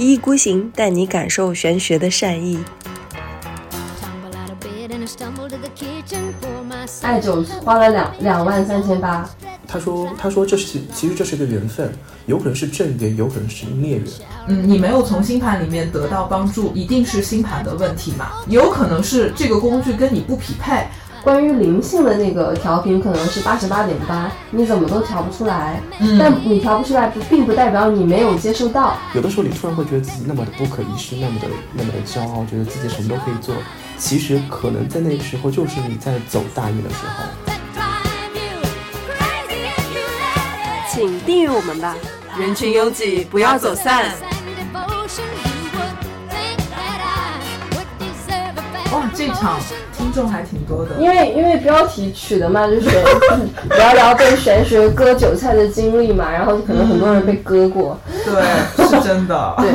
一意孤行，带你感受玄学的善意。艾灸花了两两万三千八。他说：“他说这是其实这是一个缘分，有可能是正缘，有可能是孽缘。嗯，你没有从星盘里面得到帮助，一定是星盘的问题嘛？有可能是这个工具跟你不匹配。关于灵性的那个调频可能是八十八点八，你怎么都调不出来。嗯，但你调不出来，并不代表你没有接受到。有的时候你突然会觉得自己那么的不可一世，那么的那么的骄傲，觉得自己什么都可以做。其实可能在那个时候，就是你在走大运的时候。”请订阅我们吧，人群拥挤，不要走散。哇，这场听众还挺多的，因为因为标题取的嘛，就是 聊聊被玄学割韭菜的经历嘛，然后可能很多人被割过，对，是真的。对，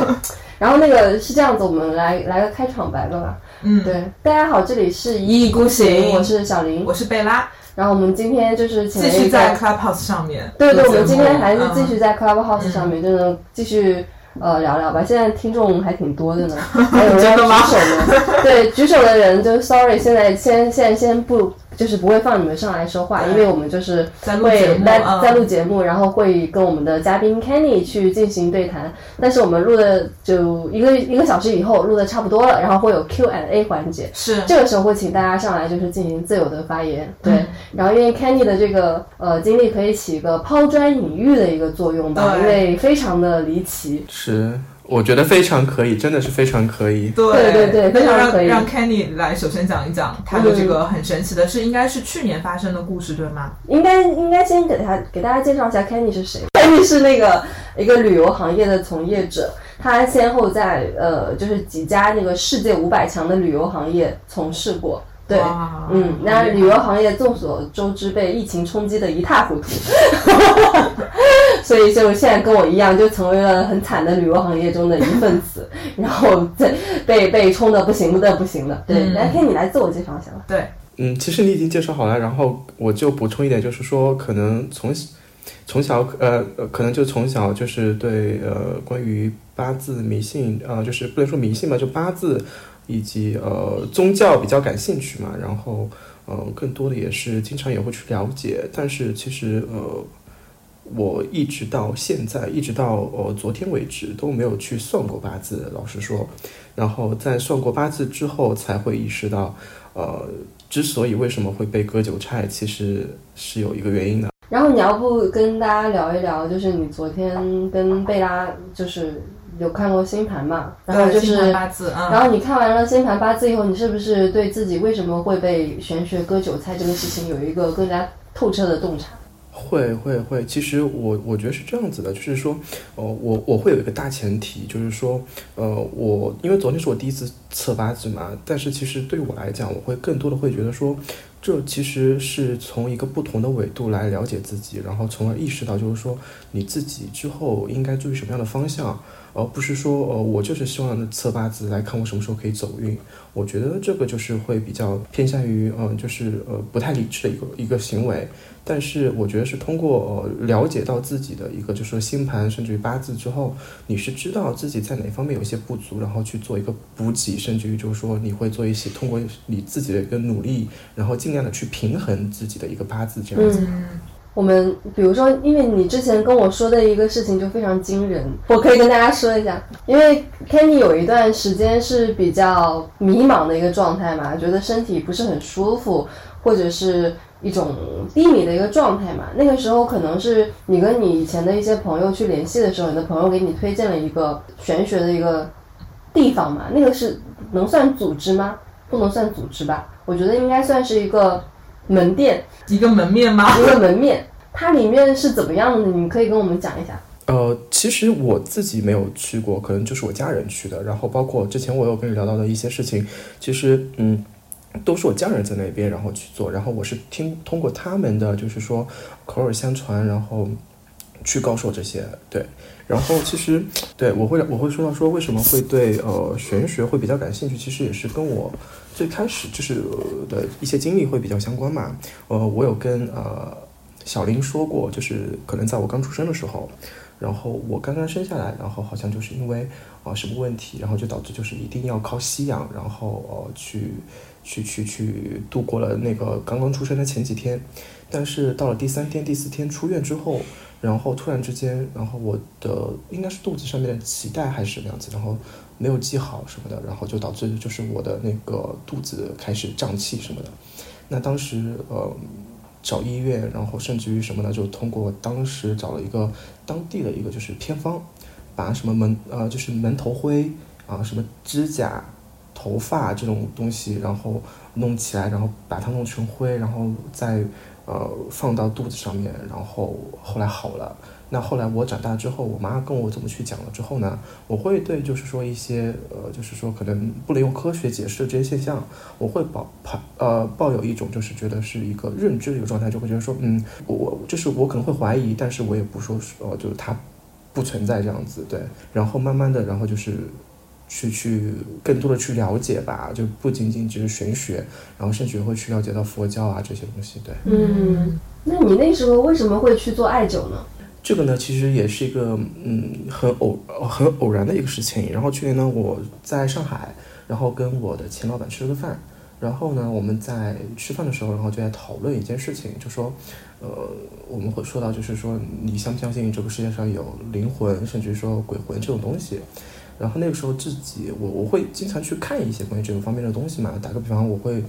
然后那个是这样子，我们来来个开场白吧。嗯，对，大家好，这里是一意孤行，我是小林，我是贝拉。然后我们今天就是继续在 Clubhouse 上面，对对，我们今天还是继续在 Clubhouse 上面，就能继续呃聊聊吧。现在听众还挺多的呢，还有人举手呢。对，举手的人就 Sorry，现在先现在先不。就是不会放你们上来说话，因为我们就是会在在录节目，然后会跟我们的嘉宾 Kenny 去进行对谈。但是我们录的就一个一个小时以后录的差不多了，然后会有 Q and A 环节，是这个时候会请大家上来就是进行自由的发言。对，然后因为 Kenny 的这个呃经历可以起一个抛砖引玉的一个作用吧，因为非常的离奇。是。我觉得非常可以，真的是非常可以。对对对，非常可以。让 Kenny 来首先讲一讲他的这个很神奇的，是应该是去年发生的故事，对吗？应该应该先给他给大家介绍一下 Kenny 是谁。Kenny 是那个一个旅游行业的从业者，他先后在呃就是几家那个世界五百强的旅游行业从事过。对，嗯，那旅游行业众所周知被疫情冲击的一塌糊涂，所以就现在跟我一样，就成为了很惨的旅游行业中的一份子，然后被被被冲的不行的不行的。对，来，可以你来自我介绍一下吧。对，嗯，其实你已经介绍好了，然后我就补充一点，就是说，可能从从小呃呃，可能就从小就是对呃关于八字迷信呃，就是不能说迷信吧，就八字。以及呃宗教比较感兴趣嘛，然后呃更多的也是经常也会去了解，但是其实呃我一直到现在一直到呃昨天为止都没有去算过八字，老实说，然后在算过八字之后才会意识到，呃之所以为什么会被割韭菜，其实是有一个原因的。然后你要不跟大家聊一聊，就是你昨天跟贝拉就是。有看过星盘嘛？然后就是八字、嗯，然后你看完了星盘八字以后，你是不是对自己为什么会被玄学割韭菜这个事情有一个更加透彻的洞察？会会会，其实我我觉得是这样子的，就是说，呃，我我会有一个大前提，就是说，呃，我因为昨天是我第一次测八字嘛，但是其实对我来讲，我会更多的会觉得说，这其实是从一个不同的维度来了解自己，然后从而意识到，就是说你自己之后应该注意什么样的方向。而不是说，呃，我就是希望测八字来看我什么时候可以走运。我觉得这个就是会比较偏向于，嗯，就是呃不太理智的一个一个行为。但是我觉得是通过呃了解到自己的一个就是说星盘甚至于八字之后，你是知道自己在哪方面有一些不足，然后去做一个补给，甚至于就是说你会做一些通过你自己的一个努力，然后尽量的去平衡自己的一个八字这样子。我们比如说，因为你之前跟我说的一个事情就非常惊人，我可以跟大家说一下。因为 Kenny 有一段时间是比较迷茫的一个状态嘛，觉得身体不是很舒服，或者是一种低迷的一个状态嘛。那个时候可能是你跟你以前的一些朋友去联系的时候，你的朋友给你推荐了一个玄学的一个地方嘛。那个是能算组织吗？不能算组织吧？我觉得应该算是一个。门店一个门面吗？一个门面，它里面是怎么样的？你可以跟我们讲一下。呃，其实我自己没有去过，可能就是我家人去的。然后包括之前我有跟你聊到的一些事情，其实嗯，都是我家人在那边然后去做。然后我是听通过他们的，就是说口耳相传，然后去告诉我这些。对，然后其实对我会我会说到说为什么会对呃玄学会比较感兴趣，其实也是跟我。最开始就是的一些经历会比较相关嘛，呃，我有跟呃小林说过，就是可能在我刚出生的时候，然后我刚刚生下来，然后好像就是因为啊、什么问题，然后就导致就是一定要靠吸氧，然后呃去去去去度过了那个刚刚出生的前几天，但是到了第三天、第四天出院之后，然后突然之间，然后我的应该是肚子上面的脐带还是什么样子，然后没有系好什么的，然后就导致就是我的那个肚子开始胀气什么的。那当时呃找医院，然后甚至于什么呢，就通过当时找了一个当地的一个就是偏方，把什么门呃就是门头灰啊、什么指甲、头发这种东西，然后弄起来，然后把它弄成灰，然后再呃放到肚子上面，然后后来好了。那后来我长大之后，我妈跟我怎么去讲了之后呢，我会对就是说一些呃，就是说可能不能用科学解释的这些现象，我会抱抱呃抱有一种就是觉得是一个认知的一个状态，就会觉得说，嗯，我我就是我可能会怀疑，但是我也不说是呃，就是它不存在这样子，对。然后慢慢的，然后就是去去更多的去了解吧，就不仅仅只是玄学，然后甚至会去了解到佛教啊这些东西，对。嗯，那你那时候为什么会去做艾灸呢？这个呢，其实也是一个嗯很偶呃很偶然的一个事情。然后去年呢，我在上海，然后跟我的前老板吃了个饭，然后呢，我们在吃饭的时候，然后就在讨论一件事情，就说，呃，我们会说到，就是说你相不相信这个世界上有灵魂，甚至说鬼魂这种东西。然后那个时候自己，我我会经常去看一些关于这个方面的东西嘛。打个比方，我会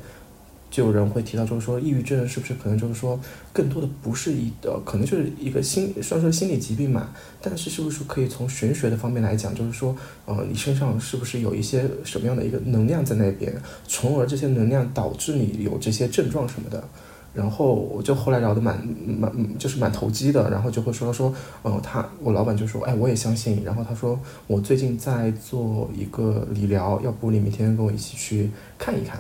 就有人会提到，就是说抑郁症是不是可能就是说更多的不是一呃，可能就是一个心虽然说心理疾病嘛。但是是不是可以从玄学的方面来讲，就是说呃，你身上是不是有一些什么样的一个能量在那边，从而这些能量导致你有这些症状什么的。然后我就后来聊得蛮蛮就是蛮投机的，然后就会说说，呃，他我老板就说，哎，我也相信。然后他说我最近在做一个理疗，要不你明天跟我一起去看一看。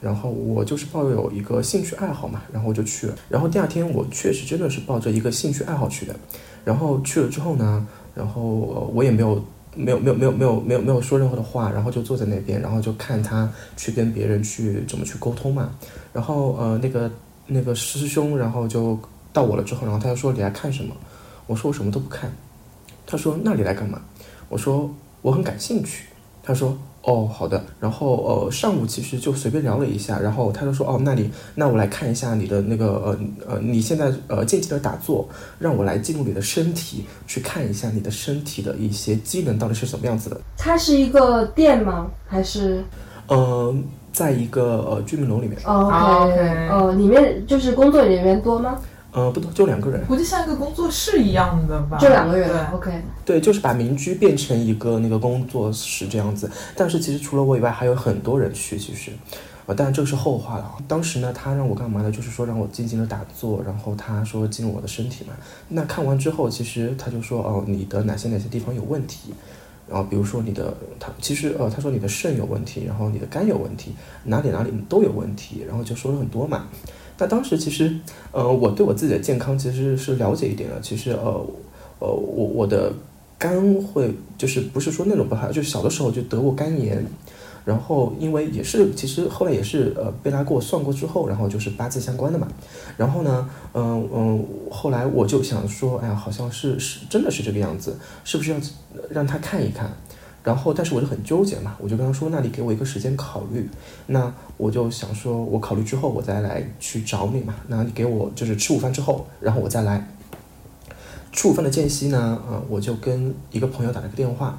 然后我就是抱有一个兴趣爱好嘛，然后我就去了。然后第二天我确实真的是抱着一个兴趣爱好去的。然后去了之后呢，然后、我也没有没有没有没有没有没有没有说任何的话，然后就坐在那边，然后就看他去跟别人去怎么去沟通嘛。然后呃那个那个师兄，然后就到我了之后，然后他就说你来看什么？我说我什么都不看。他说那你来干嘛？我说我很感兴趣。他说哦好的。然后呃上午其实就随便聊了一下，然后他就说哦那你那我来看一下你的那个呃呃你现在呃静静的打坐，让我来进入你的身体，去看一下你的身体的一些机能到底是什么样子的。它是一个店吗？还是呃，在一个呃居民楼里面，哦啊 OK，OK 哦，里面就是工作人员多吗？呃不多，就两个人。估计像一个工作室一样的吧，就两个人对。，OK。对，就是把民居变成一个那个工作室这样子。但是其实除了我以外，还有很多人去。其实，呃，当然这个是后话了啊。当时呢，他让我干嘛呢？就是说让我静静的打坐，然后他说进入我的身体嘛。那看完之后，其实他就说哦，你的哪些哪些地方有问题。然后比如说你的他其实呃他说你的肾有问题，然后你的肝有问题，哪里哪里都有问题，然后就说了很多嘛。那当时其实呃我对我自己的健康其实是了解一点的，其实呃呃我我的肝会就是不是说那种不好，就是小的时候就得过肝炎。然后因为也是，其实后来也是呃贝拉给我算过之后，然后就是八字相关的嘛。然后呢，嗯嗯，后来我就想说，哎呀，好像是是真的是这个样子，是不是要让他看一看？然后，但是我就很纠结嘛，我就跟他说，那你给我一个时间考虑。那我就想说，我考虑之后我再来去找你嘛。那你给我就是吃午饭之后，然后我再来。吃午饭的间隙呢，呃，我就跟一个朋友打了个电话。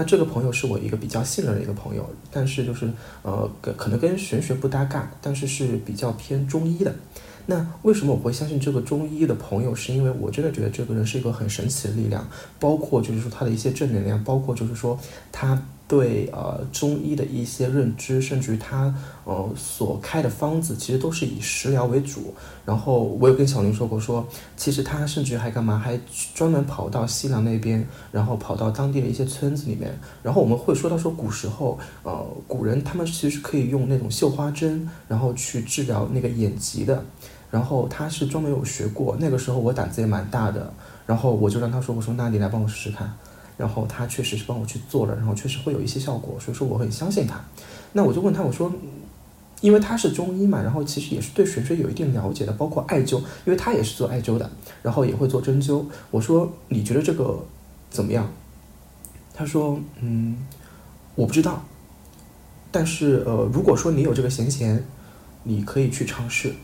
那这个朋友是我一个比较信任的一个朋友，但是就是呃，跟可能跟玄学不搭嘎，但是是比较偏中医的。那为什么我会相信这个中医的朋友？是因为我真的觉得这个人是一个很神奇的力量，包括就是说他的一些正能量，包括就是说他对呃中医的一些认知，甚至于他呃所开的方子，其实都是以食疗为主。然后我有跟小林说过说，其实他甚至还干嘛，还专门跑到西凉那边，然后跑到当地的一些村子里面。然后我们会说到说古时候，呃，古人他们其实可以用那种绣花针，然后去治疗那个眼疾的。然后他是专门有学过，那个时候我胆子也蛮大的，然后我就让他说，我说那你来帮我试试看，然后他确实是帮我去做了，然后确实会有一些效果，所以说我很相信他。那我就问他，我说因为他是中医嘛，然后其实也是对玄学有一定了解的，包括艾灸，因为他也是做艾灸的，然后也会做针灸。我说你觉得这个怎么样？他说嗯，我不知道，但是呃，如果说你有这个闲钱，你可以去尝试。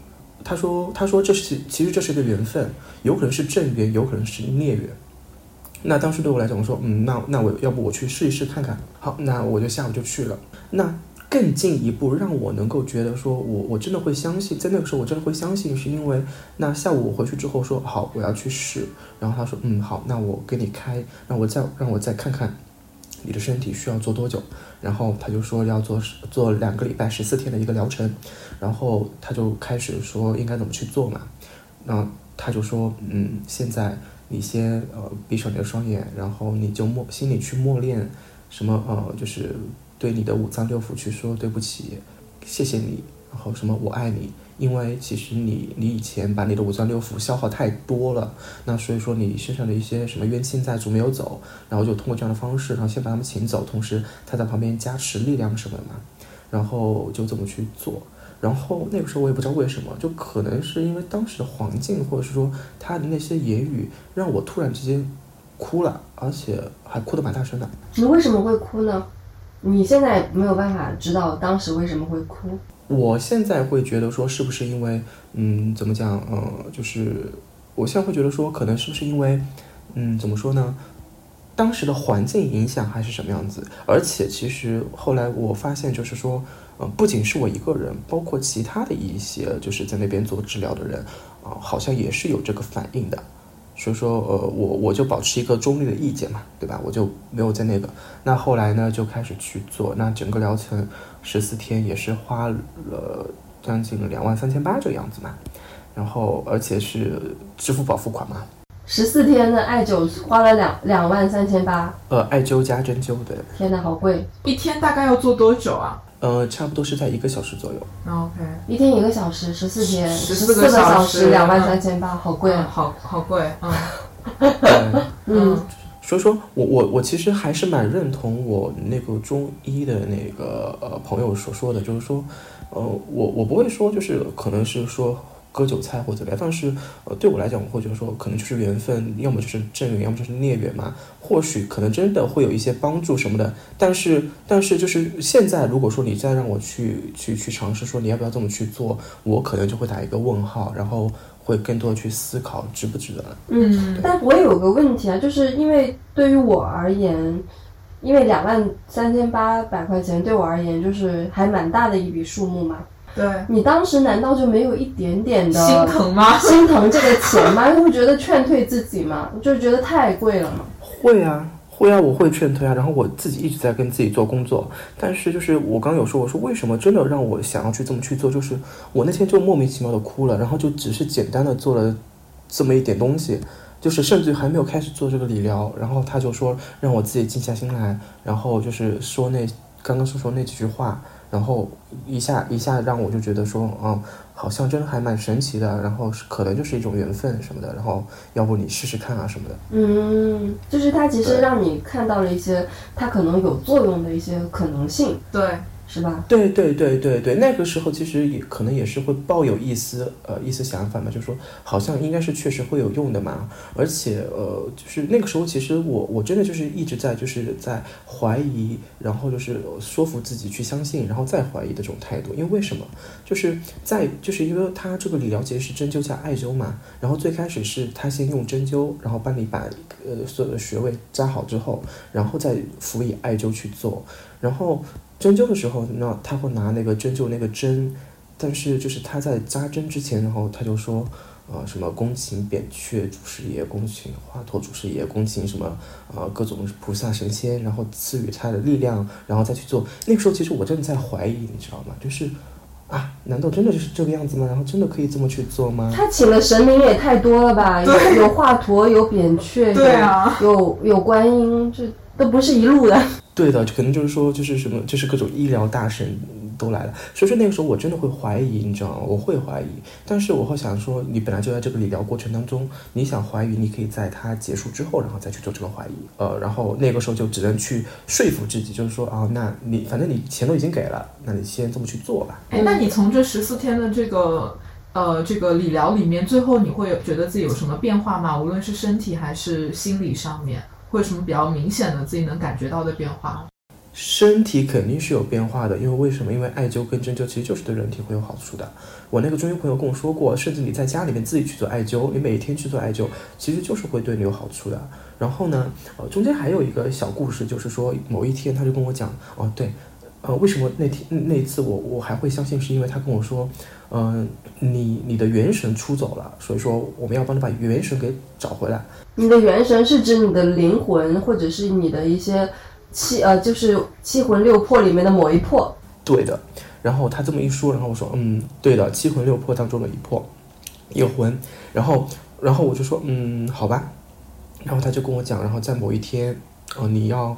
他说他说这是其实这是一个缘分，有可能是正缘，有可能是孽缘。那当时对我来讲，我说嗯，那那我要不我去试一试看看。好，那我就下午就去了。那更进一步让我能够觉得说我我真的会相信，在那个时候我真的会相信，是因为那下午我回去之后说好我要去试，然后他说嗯好，那我给你开，让我再让我再看看你的身体需要做多久，然后他就说要做做两个礼拜十四天的一个疗程，然后他就开始说应该怎么去做嘛，那他就说嗯现在你先呃闭上你的双眼，然后你就默心里去默念什么呃就是。对你的五脏六腑去说对不起，谢谢你，然后什么我爱你，因为其实你你以前把你的五脏六腑消耗太多了，那所以说你身上的一些什么冤亲债主没有走，然后就通过这样的方式，然后先把他们请走，同时他在旁边加持力量什么的嘛，然后就这么去做，然后那个时候我也不知道为什么，就可能是因为当时的环境，或者是说他的那些言语，让我突然之间哭了，而且还哭得蛮大声的。你为什么会哭呢？你现在没有办法知道当时为什么会哭。我现在会觉得说，是不是因为，嗯，怎么讲，呃，就是我现在会觉得说，可能是不是因为，嗯，怎么说呢？当时的环境影响还是什么样子？而且其实后来我发现，就是说，呃，不仅是我一个人，包括其他的一些就是在那边做治疗的人，啊，好像也是有这个反应的。所以说，呃，我我就保持一个中立的意见嘛，对吧？我就没有在那个。那后来呢，就开始去做。那整个疗程十四天也是花了将近两万三千八这个样子嘛。然后，而且是支付宝付款嘛。十四天的艾灸花了两两万三千八。呃，艾灸加针灸对。天哪，好贵！一天大概要做多久啊？呃，差不多是在一个小时左右。OK，一天一个小时，十四天，十四个小时，两万三千八，好贵啊！好好贵，嗯 嗯。所以说我我我其实还是蛮认同我那个中医的那个呃朋友所说的，就是说，呃，我我不会说就是可能是说。割韭菜或者怎么样，但是呃，对我来讲，我会觉得说，可能就是缘分，要么就是正缘，要么就是孽缘嘛。或许可能真的会有一些帮助什么的，但是但是就是现在，如果说你再让我去去去尝试说你要不要这么去做，我可能就会打一个问号，然后会更多的去思考值不值得。嗯，但我有个问题啊，就是因为对于我而言，因为两万三千八百块钱对我而言就是还蛮大的一笔数目嘛。对你当时难道就没有一点点的心疼吗？心疼这个钱吗？会觉得劝退自己吗？就觉得太贵了吗？会啊，会啊，我会劝退啊。然后我自己一直在跟自己做工作，但是就是我刚有说，我说为什么真的让我想要去这么去做？就是我那天就莫名其妙的哭了，然后就只是简单的做了这么一点东西，就是甚至还没有开始做这个理疗，然后他就说让我自己静下心来，然后就是说那刚刚说说那几句话。然后一下一下让我就觉得说，嗯，好像真的还蛮神奇的。然后可能就是一种缘分什么的。然后要不你试试看啊什么的。嗯，就是它其实让你看到了一些它可能有作用的一些可能性。对。是吧？对对对对对，那个时候其实也可能也是会抱有一丝呃一丝想法嘛，就是说好像应该是确实会有用的嘛，而且呃就是那个时候其实我我真的就是一直在就是在怀疑，然后就是说服自己去相信，然后再怀疑的这种态度，因为为什么？就是在就是因为他这个理疗其实是针灸加艾灸嘛，然后最开始是他先用针灸，然后帮你把呃所有的穴位扎好之后，然后再辅以艾灸去做，然后。针灸的时候，那他会拿那个针灸那个针，但是就是他在扎针之前，然后他就说，呃，什么恭请扁鹊祖师爷，恭请华佗祖师爷，恭请什么，呃，各种菩萨神仙，然后赐予他的力量，然后再去做。那个时候，其实我真的在怀疑，你知道吗？就是，啊，难道真的就是这个样子吗？然后真的可以这么去做吗？他请的神明也太多了吧？有有华佗，有扁鹊，对啊，有有观音，这都不是一路的。对的，可能就是说，就是什么，就是各种医疗大神都来了。所以说那个时候我真的会怀疑，你知道吗？我会怀疑，但是我会想说，你本来就在这个理疗过程当中，你想怀疑，你可以在它结束之后，然后再去做这个怀疑。呃，然后那个时候就只能去说服自己，就是说啊，那你反正你钱都已经给了，那你先这么去做吧。哎，那你从这十四天的这个呃这个理疗里面，最后你会觉得自己有什么变化吗？无论是身体还是心理上面，为什么比较明显的自己能感觉到的变化？身体肯定是有变化的，因为为什么？因为艾灸跟针灸其实就是对人体会有好处的。我那个中医朋友跟我说过，甚至你在家里面自己去做艾灸，你每天去做艾灸，其实就是会对你有好处的。然后呢，呃，中间还有一个小故事，就是说某一天他就跟我讲，哦，对，呃，为什么那天那一次我我还会相信，是因为他跟我说，嗯、你你的元神出走了，所以说我们要帮你把元神给找回来。你的元神是指你的灵魂，或者是你的一些七呃，就是七魂六魄里面的某一魄。对的。然后他这么一说，然后我说，嗯，对的，七魂六魄当中的一魄，一魂。然后，然后我就说，嗯，好吧。然后他就跟我讲，然后在某一天，呃，你要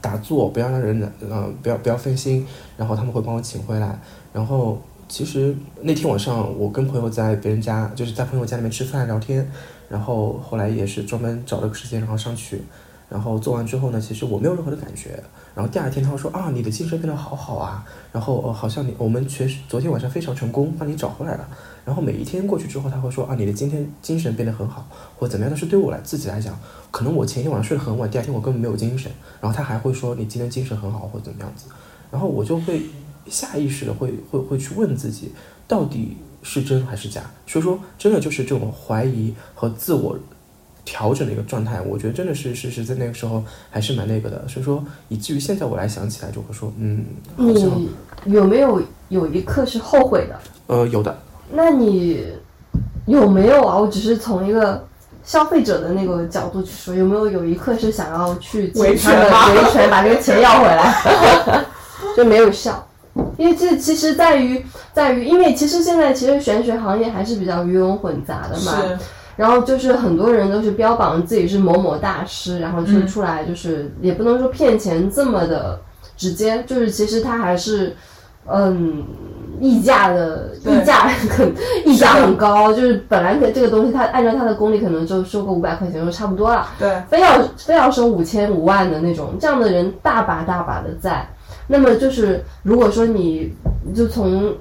打坐，不要让人呃，不要不要分心，然后他们会帮我请回来。然后其实那天晚上我跟朋友在别人家，就是在朋友家里面吃饭聊天，然后后来也是专门找了个时间，然后上去。然后做完之后呢，其实我没有任何的感觉。然后第二天他说啊，你的精神变得好好啊，然后呃好像你我们确实昨天晚上非常成功，帮你找回来了。然后每一天过去之后，他会说啊，你的今天精神变得很好，或者怎么样。但是对我来自己来讲，可能我前一天晚上睡得很晚，第二天我根本没有精神。然后他还会说你今天精神很好，或者怎么样子。然后我就会下意识的会会会去问自己，到底是真还是假？所以说，真的就是这种怀疑和自我。调整的一个状态，我觉得真的是是是在那个时候还是蛮那个的，所以说以至于现在我来想起来就会说，嗯，好像你有没有有一刻是后悔的？呃有的，那你有没有啊？我只是从一个消费者的那个角度去说，有没有有一刻是想要去维权维权，把这个钱要回来，就没有效。因为这其实在于在于，因为其实现在其实玄学行业还是比较鱼龙混杂的嘛。然后就是很多人都是标榜自己是某某大师，然后就嗯出来就是、也不能说骗钱这么的直接，就是其实他还是嗯溢价的溢价很溢价很高，就是本来可这个东西它按照它的功力可能就收个五百块钱就差不多了，对，非要非要收五千五万的那种，这样的人大把大把的在。那么就是如果说你就从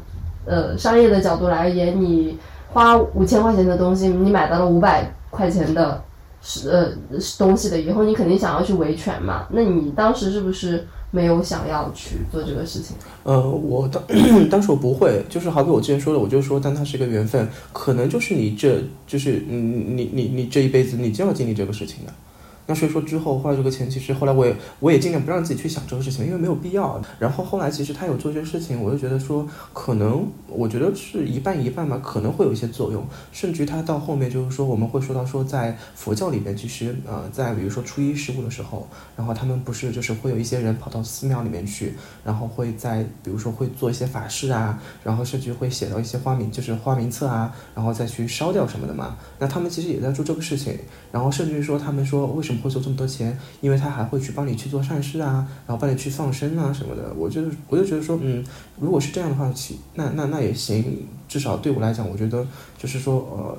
呃商业的角度来言，你花五千块钱的东西，你买到了五百块钱的是呃东西的以后，你肯定想要去维权嘛？那你当时是不是没有想要去做这个事情？呃，我当 当时我不会，就是好比我之前说的，我就说，但它是一个缘分，可能就是你这就是你你你你这一辈子你就要经历这个事情的。那所以说之后花这个钱，其实后来我也我也尽量不让自己去想这个事情，因为没有必要。然后后来其实他有做这些事情，我就觉得说，可能我觉得是一半一半吧，可能会有一些作用。甚至于他到后面就是说，我们会说到说，在佛教里面，其实呃，在比如说初一十五的时候，然后他们不是就是会有一些人跑到寺庙里面去，然后会在比如说会做一些法事啊，然后甚至会写到一些花名，就是花名册啊，然后再去烧掉什么的嘛。那他们其实也在做这个事情，然后甚至于说他们说为什么会收这么多钱？因为他还会去帮你去做善事啊，然后帮你去放生啊什么的。我就我就觉得说，嗯，如果是这样的话，其那那那也行，至少对我来讲，我觉得就是说呃。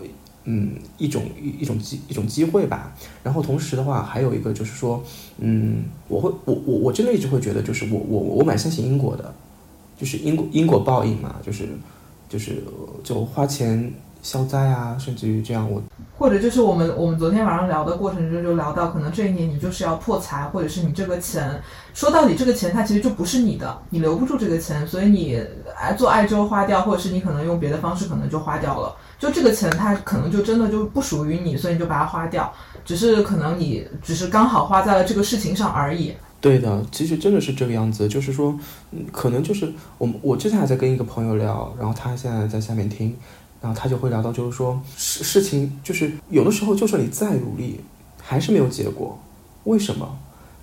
嗯，一种一一种机一种机会吧。然后同时的话，还有一个就是说，嗯，我会我我我真的一直会觉得，就是我我我蛮相信因果的，就是因果因果报应嘛，就是就是就花钱消灾啊，甚至于这样我或者就是我们我们昨天晚上聊的过程中就聊到，可能这一年你就是要破财，或者是你这个钱，说到底这个钱它其实就不是你的，你留不住这个钱，所以你哎做艾灸花掉，或者是你可能用别的方式可能就花掉了，就这个钱它可能就真的就不属于你，所以你就把它花掉，只是可能你只是刚好花在了这个事情上而已。对的，其实真的是这个样子，就是说，嗯，可能就是我们我之前还在跟一个朋友聊，然后他现在在下面听，然后他就会聊到，就是说事事情就是有的时候，就算你再努力，还是没有结果，为什么？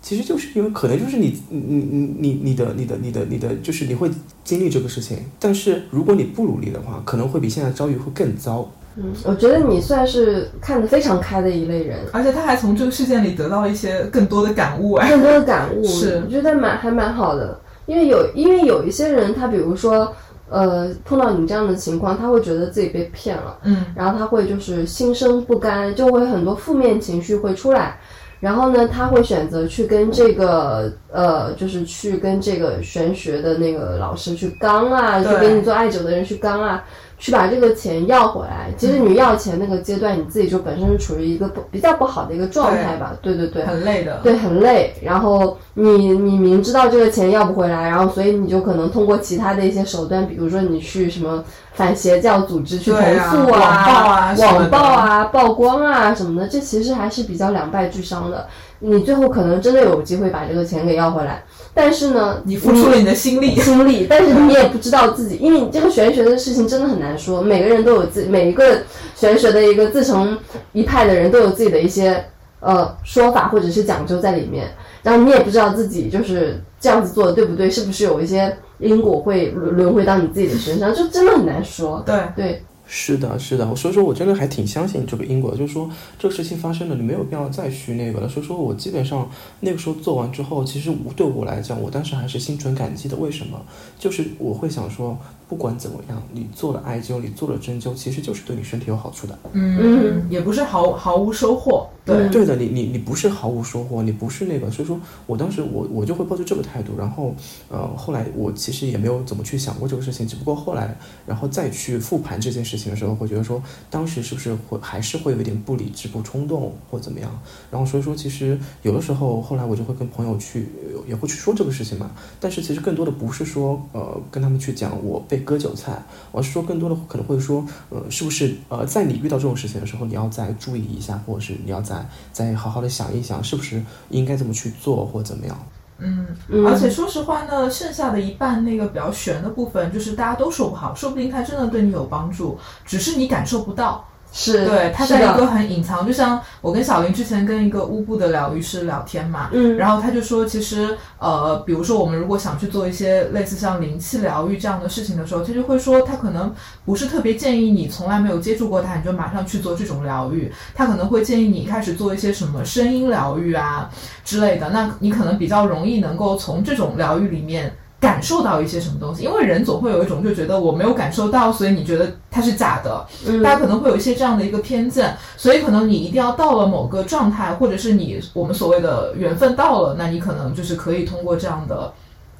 其实就是因为可能就是你你你你你的你的你的你的就是你会经历这个事情，但是如果你不努力的话，可能会比现在遭遇会更糟。嗯，我觉得你算是看得非常开的一类人，而且他还从这个事件里得到了一些更多的感悟，哎，更多的感悟，是我觉得蛮还蛮好的。因为有因为有一些人，他比如说呃碰到你这样的情况，他会觉得自己被骗了，嗯。然后他会就是心生不甘，就会很多负面情绪会出来。然后呢，他会选择去跟这个呃，就是去跟这个玄学的那个老师去刚啊，去对给你做艾灸的人去刚啊，去把这个钱要回来。其实你要钱那个阶段，你自己就本身是处于一个不比较不好的一个状态吧。对对对，很累的。对，很累。然后你你明知道这个钱要不回来，然后所以你就可能通过其他的一些手段，比如说你去什么反邪教组织去投诉啊网暴啊、曝光啊什么的，这其实还是比较两败俱伤的。你最后可能真的有机会把这个钱给要回来，但是呢，你付出了你的心力，心力，但是你也不知道自己，因为你这个玄学的事情真的很难说，每个人都有自每一个玄学的一个自成一派的人都有自己的一些呃说法或者是讲究在里面，然后你也不知道自己就是这样子做的对不对，是不是有一些因果会轮轮回到你自己的身上，就真的很难说。对，对，是的，是的，所以说我真的还挺相信这个因果的，就是说这个事情发生了，你没有必要再去那个了。所以说我基本上那个时候做完之后，其实对我来讲，我当时还是心存感激的。为什么？就是我会想说，不管怎么样，你做了艾灸，你做了针灸，其实就是对你身体有好处的。嗯，也不是毫毫无收获。对，对的，你你你不是毫无收获，你不是那个，所以说我当时我我就会抱着这个态度，然后呃后来我其实也没有怎么去想过这个事情，只不过后来然后再去复盘这件事情的时候，会觉得说当时是不是会还是会有一点不理智、不冲动或怎么样，然后所以说其实有的时候后来我就会跟朋友去也会去说这个事情嘛，但是其实更多的不是说呃跟他们去讲我被割韭菜，而是说更多的可能会说呃是不是呃在你遇到这种事情的时候，你要再注意一下，或者是你要再再好好的想一想，是不是应该这么去做或怎么样。嗯，嗯而且说实话呢，剩下的一半那个比较悬的部分，就是大家都说不好，说不定它真的对你有帮助，只是你感受不到。是，对，它在一个，很隐藏，就像我跟小林之前跟一个乌布的疗愈师聊天嘛，嗯然后他就说，其实呃，比如说我们如果想去做一些类似像灵气疗愈这样的事情的时候，他就会说，他可能不是特别建议你从来没有接触过它，你就马上去做这种疗愈，他可能会建议你开始做一些什么声音疗愈啊之类的，那你可能比较容易能够从这种疗愈里面。感受到一些什么东西，因为人总会有一种就觉得我没有感受到，所以你觉得它是假的，嗯。大家可能会有一些这样的一个偏见，所以可能你一定要到了某个状态，或者是你我们所谓的缘分到了，那你可能就是可以通过这样的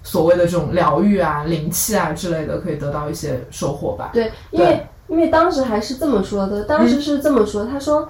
所谓的这种疗愈啊、灵气啊之类的，可以得到一些收获吧。对，因为因为当时还是这么说的，当时是这么说，他说，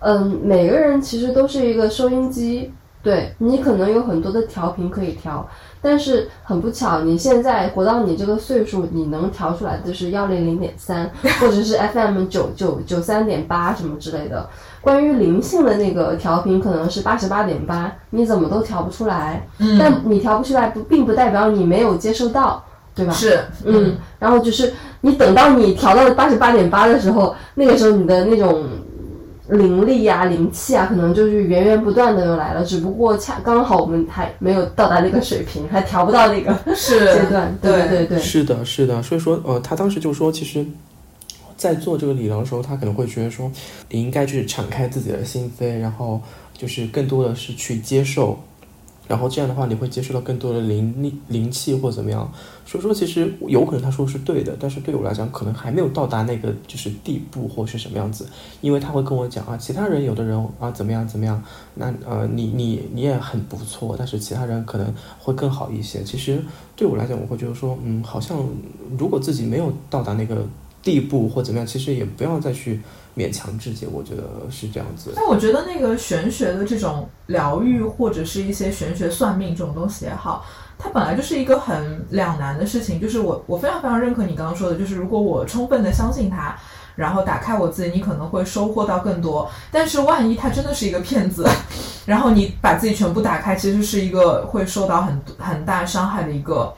嗯，每个人其实都是一个收音机，对你可能有很多的调频可以调，但是很不巧，你现在活到你这个岁数，你能调出来的就是幺零零点三，或者是 FM 九九九三点八什么之类的。关于灵性的那个调频可能是八十八点八，你怎么都调不出来。嗯，但你调不出来，不并不代表你没有接受到，对吧？是，嗯，然后就是你等到你调到八十八点八的时候，那个时候你的那种灵力呀、灵气啊，可能就是源源不断的又来了，只不过恰刚好我们还没有到达那个水平，还调不到那个是 阶段。对对。对对，是的，是的，所以说，呃，他当时就说，其实，在做这个理疗的时候，他可能会觉得说，你应该去敞开自己的心扉，然后就是更多的是去接受，然后这样的话，你会接触到更多的灵力、灵气或怎么样。所以说，其实有可能他说是对的，但是对我来讲，可能还没有到达那个就是地步或是什么样子，因为他会跟我讲啊，其他人有的人啊怎么样怎么样，那呃你你你也很不错，但是其他人可能会更好一些。其实对我来讲，我会觉得说，嗯，好像如果自己没有到达那个地步或怎么样，其实也不要再去勉强自己，我觉得是这样子。但我觉得那个玄学的这种疗愈，或者是一些玄学算命这种东西也好，它本来就是一个很两难的事情。就是我我非常非常认可你刚刚说的，就是如果我充分的相信它，然后打开我自己，你可能会收获到更多。但是万一它真的是一个骗子，然后你把自己全部打开，其实是一个会受到很很大伤害的一个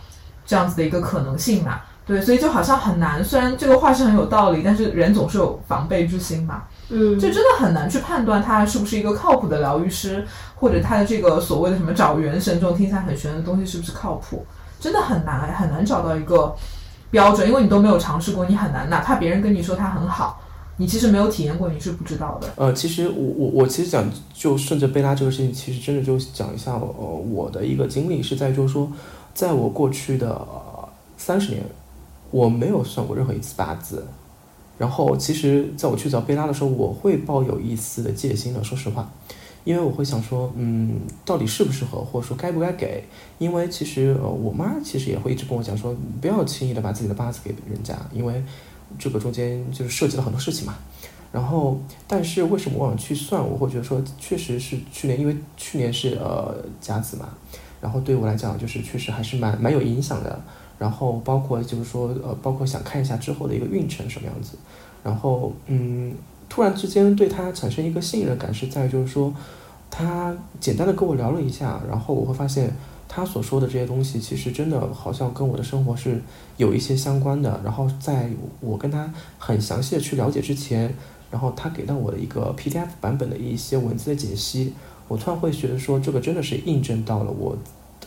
这样子的一个可能性嘛。对，所以就好像很难。虽然这个话是很有道理，但是人总是有防备之心嘛。嗯，就真的很难去判断他是不是一个靠谱的疗愈师，或者他的这个所谓的什么找元神这种听起来很玄的东西是不是靠谱，真的很难很难找到一个标准，因为你都没有尝试过，你很难，哪怕别人跟你说他很好，你其实没有体验过，你是不知道的。呃，其实我我我其实讲，就顺着贝拉这个事情，其实真的就讲一下，呃，我的一个经历是在就是说，在我过去的三十年，我没有算过任何一次八字。然后，其实在我去找贝拉的时候，我会抱有一丝的戒心的。说实话，因为我会想说，嗯，到底适不适合，或者说该不该给？因为其实呃，我妈其实也会一直跟我讲说，不要轻易的把自己的八字给人家，因为这个中间就是涉及了很多事情嘛。然后，但是为什么我想去算？我会觉得说，确实是去年，因为去年是呃甲子嘛，然后对我来讲，就是确实还是蛮蛮有影响的。然后包括就是说，呃，包括想看一下之后的一个运程什么样子。然后，嗯，突然之间对他产生一个信任感，是在就是说，他简单的跟我聊了一下，然后我会发现他所说的这些东西，其实真的好像跟我的生活是有一些相关的。然后在我跟他很详细的去了解之前，然后他给到我的一个 PDF 版本的一些文字的解析，我突然会觉得说，这个真的是印证到了我。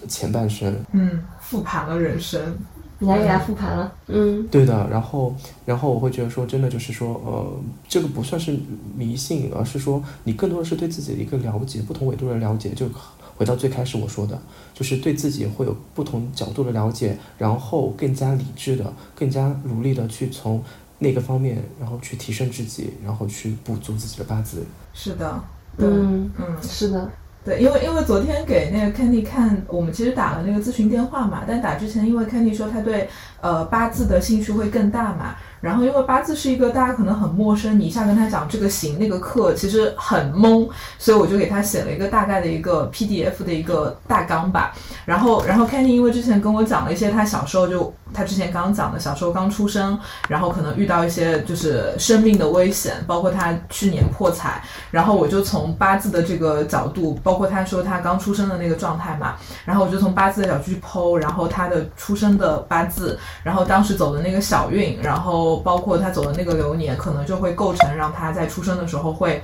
前半生，嗯，复盘了人生，你还给他复盘了，嗯，对的。然后，然后我会觉得说，真的就是说，呃，这个不算是迷信，而是说你更多的是对自己的一个了解，不同维度的了解。就回到最开始我说的，就是对自己会有不同角度的了解，然后更加理智的、更加努力的去从那个方面，然后去提升自己，然后去补足自己的八字。是的，嗯嗯，是的。对，因为因为昨天给那个 Kenny 看，我们其实打了那个咨询电话嘛，但打之前，因为 Kenny 说他对呃八字的兴趣会更大嘛。然后，因为八字是一个大家可能很陌生，你一下跟他讲这个行那个克，其实很懵，所以我就给他写了一个大概的一个 PDF 的一个大纲吧。然后，然后 Kenny 因为之前跟我讲了一些他小时候就他之前刚讲的小时候刚出生，然后可能遇到一些就是生命的危险，包括他去年破财，然后我就从八字的这个角度，包括他说他刚出生的那个状态嘛，然后我就从八字的角度去剖，然后他的出生的八字，然后当时走的那个小运，然后。包括他走的那个流年，可能就会构成让他在出生的时候会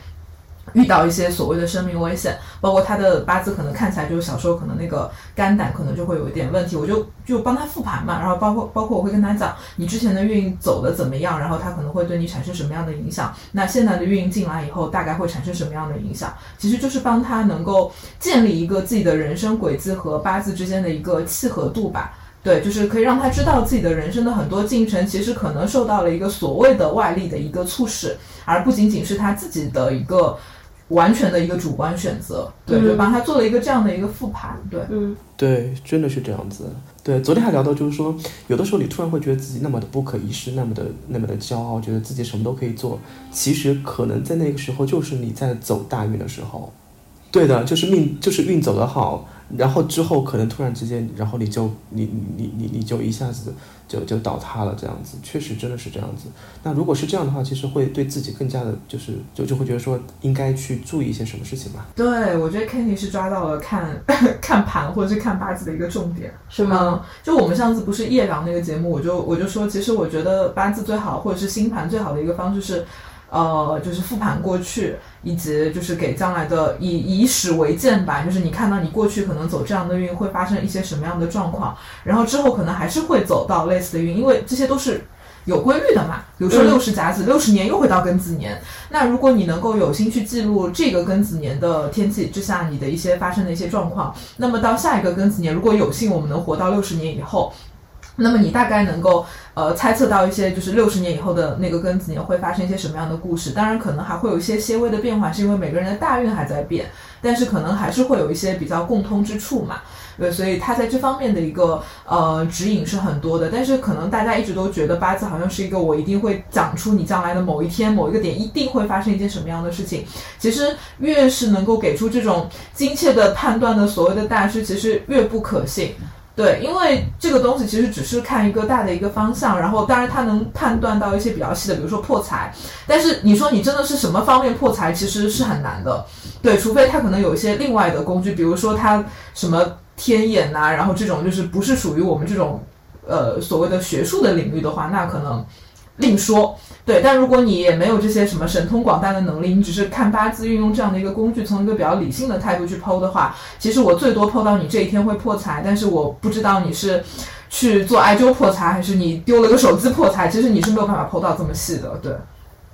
遇到一些所谓的生命危险。包括他的八字可能看起来就是小时候可能那个肝胆可能就会有一点问题，我就就帮他复盘嘛。然后包括包括我会跟他讲你之前的运走的怎么样，然后他可能会对你产生什么样的影响。那现在的运进来以后，大概会产生什么样的影响？其实就是帮他能够建立一个自己的人生轨迹和八字之间的一个契合度吧。对，就是可以让他知道自己的人生的很多进程，其实可能受到了一个所谓的外力的一个促使，而不仅仅是他自己的一个完全的一个主观选择。对，就帮他做了一个这样的一个复盘。对，嗯，对，真的是这样子。对，昨天还聊到，就是说，有的时候你突然会觉得自己那么的不可一世，那么的那么的骄傲，觉得自己什么都可以做。其实可能在那个时候，就是你在走大运的时候。对的，就是命，就是运走得好。然后之后可能突然之间，然后你就你你你你你就一下子就就倒塌了，这样子确实真的是这样子。那如果是这样的话，其实会对自己更加的，就是就就会觉得说应该去注意一些什么事情吧。对，我觉得 Kenny 是抓到了看 看盘或者是看八字的一个重点，是吗？就我们上次不是夜聊那个节目，我就我就说，其实我觉得八字最好或者是星盘最好的一个方式是。呃，就是复盘过去，以及就是给将来的以以史为鉴吧。就是你看到你过去可能走这样的运会发生一些什么样的状况，然后之后可能还是会走到类似的运，因为这些都是有规律的嘛。比如说六十甲子，六十年又会到庚子年。那如果你能够有心去记录这个庚子年的天气之下你的一些发生的一些状况，那么到下一个庚子年，如果有幸我们能活到六十年以后。那么你大概能够呃猜测到一些，就是六十年以后的那个庚子年会发生一些什么样的故事？当然，可能还会有一些些微的变化，是因为每个人的大运还在变，但是可能还是会有一些比较共通之处嘛。对，所以他在这方面的一个呃指引是很多的。但是可能大家一直都觉得八字好像是一个我一定会讲出你将来的某一天某一个点一定会发生一件什么样的事情。其实越是能够给出这种精确的判断的所谓的大师，其实越不可信。对，因为这个东西其实只是看一个大的一个方向，然后当然它能判断到一些比较细的，比如说破财。但是你说你真的是什么方面破财，其实是很难的。对，除非他可能有一些另外的工具，比如说他什么天眼呐，然后这种就是不是属于我们这种呃所谓的学术的领域的话，那可能另说。对，但如果你也没有这些什么神通广大的能力，你只是看八字运用这样的一个工具，从一个比较理性的态度去剖的话，其实我最多剖到你这一天会破财，但是我不知道你是去做艾灸破财，还是你丢了个手机破财，其实你是没有办法剖到这么细的。对，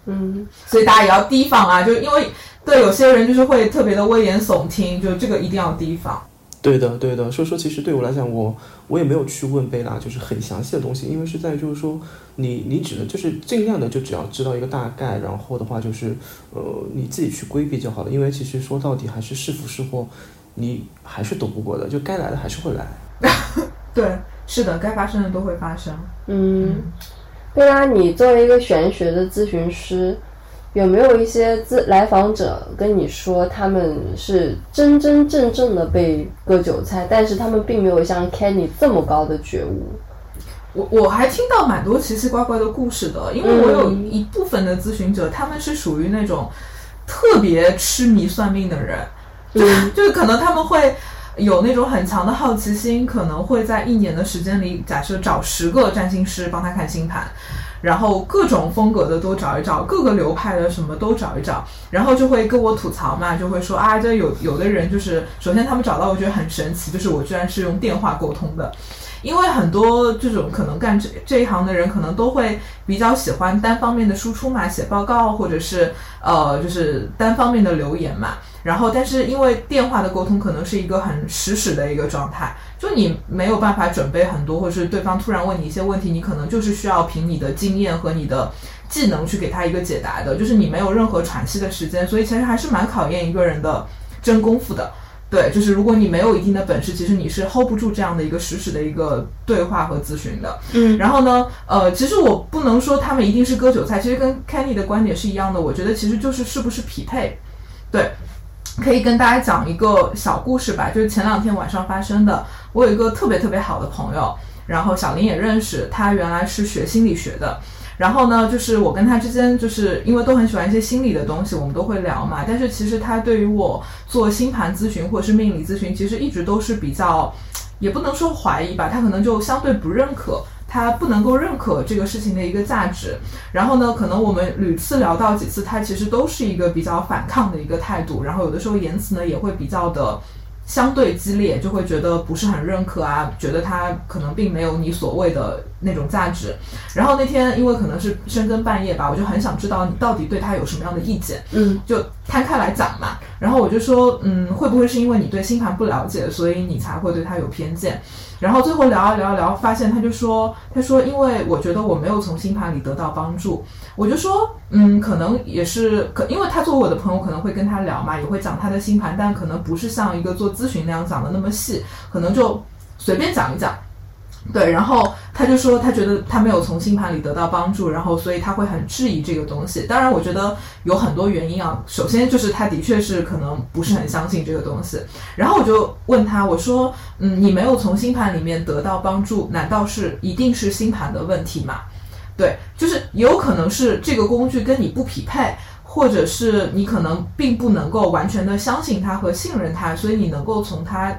嗯，所以大家也要提防啊，就因为对有些人就是会特别的危言耸听，就这个一定要提防。对的，对的。所以说，其实对我来讲，我我也没有去问贝拉，就是很详细的东西，因为是在就是说，你你只能就是尽量的就只要知道一个大概，然后的话就是呃你自己去规避就好了。因为其实说到底还是是福是祸，你还是躲不过的，就该来的还是会来。对，是的，该发生的都会发生。嗯，贝拉，你作为一个玄学的咨询师，有没有一些咨来访者跟你说他们是真真正正的被割韭菜，但是他们并没有像 Kenny 这么高的觉悟？我我还听到蛮多奇奇怪怪的故事的，因为我有一部分的咨询者，他们是属于那种特别痴迷算命的人，就 就是可能他们会有那种很强的好奇心，可能会在一年的时间里，假设找十个占星师帮他看星盘。然后各种风格的都找一找，各个流派的什么都找一找，然后就会跟我吐槽嘛，就会说啊，这有有的人就是，首先他们找到我觉得很神奇，就是我居然是用电话沟通的，因为很多这种可能干这这一行的人，可能都会比较喜欢单方面的输出嘛，写报告或者是呃就是单方面的留言嘛。然后，但是因为电话的沟通可能是一个很实时的一个状态，就你没有办法准备很多，或者是对方突然问你一些问题，你可能就是需要凭你的经验和你的技能去给他一个解答的，就是你没有任何喘息的时间，所以其实还是蛮考验一个人的真功夫的。对，就是如果你没有一定的本事，其实你是 hold 不住这样的一个实时的一个对话和咨询的。嗯，然后呢，呃，其实我不能说他们一定是割韭菜，其实跟 Kenny 的观点是一样的，我觉得其实就是是不是匹配，对。可以跟大家讲一个小故事吧，就是前两天晚上发生的。我有一个特别特别好的朋友，然后小林也认识，他原来是学心理学的。然后呢，就是我跟他之间，就是因为都很喜欢一些心理的东西，我们都会聊嘛。但是其实他对于我做星盘咨询或者是命理咨询，其实一直都是比较，也不能说怀疑吧，他可能就相对不认可。他不能够认可这个事情的一个价值，然后呢，可能我们屡次聊到几次，他其实都是一个比较反抗的一个态度，然后有的时候言辞呢也会比较的。相对激烈，就会觉得不是很认可啊，觉得他可能并没有你所谓的那种价值。然后那天因为可能是深更半夜吧，我就很想知道你到底对他有什么样的意见，嗯，就摊开来讲嘛。然后我就说，嗯，会不会是因为你对星盘不了解，所以你才会对他有偏见？然后最后聊啊聊啊聊，发现他就说，他说因为我觉得我没有从星盘里得到帮助。我就说，嗯，可能也是可，因为他作为我的朋友，可能会跟他聊嘛，也会讲他的星盘，但可能不是像一个做咨询那样讲的那么细，可能就随便讲一讲。对，然后他就说，他觉得他没有从星盘里得到帮助，然后所以他会很质疑这个东西。当然，我觉得有很多原因啊。首先就是他的确是可能不是很相信这个东西。然后我就问他，我说，嗯，你没有从星盘里面得到帮助，难道是一定是星盘的问题吗？对，就是有可能是这个工具跟你不匹配，或者是你可能并不能够完全的相信它和信任它，所以你能够从它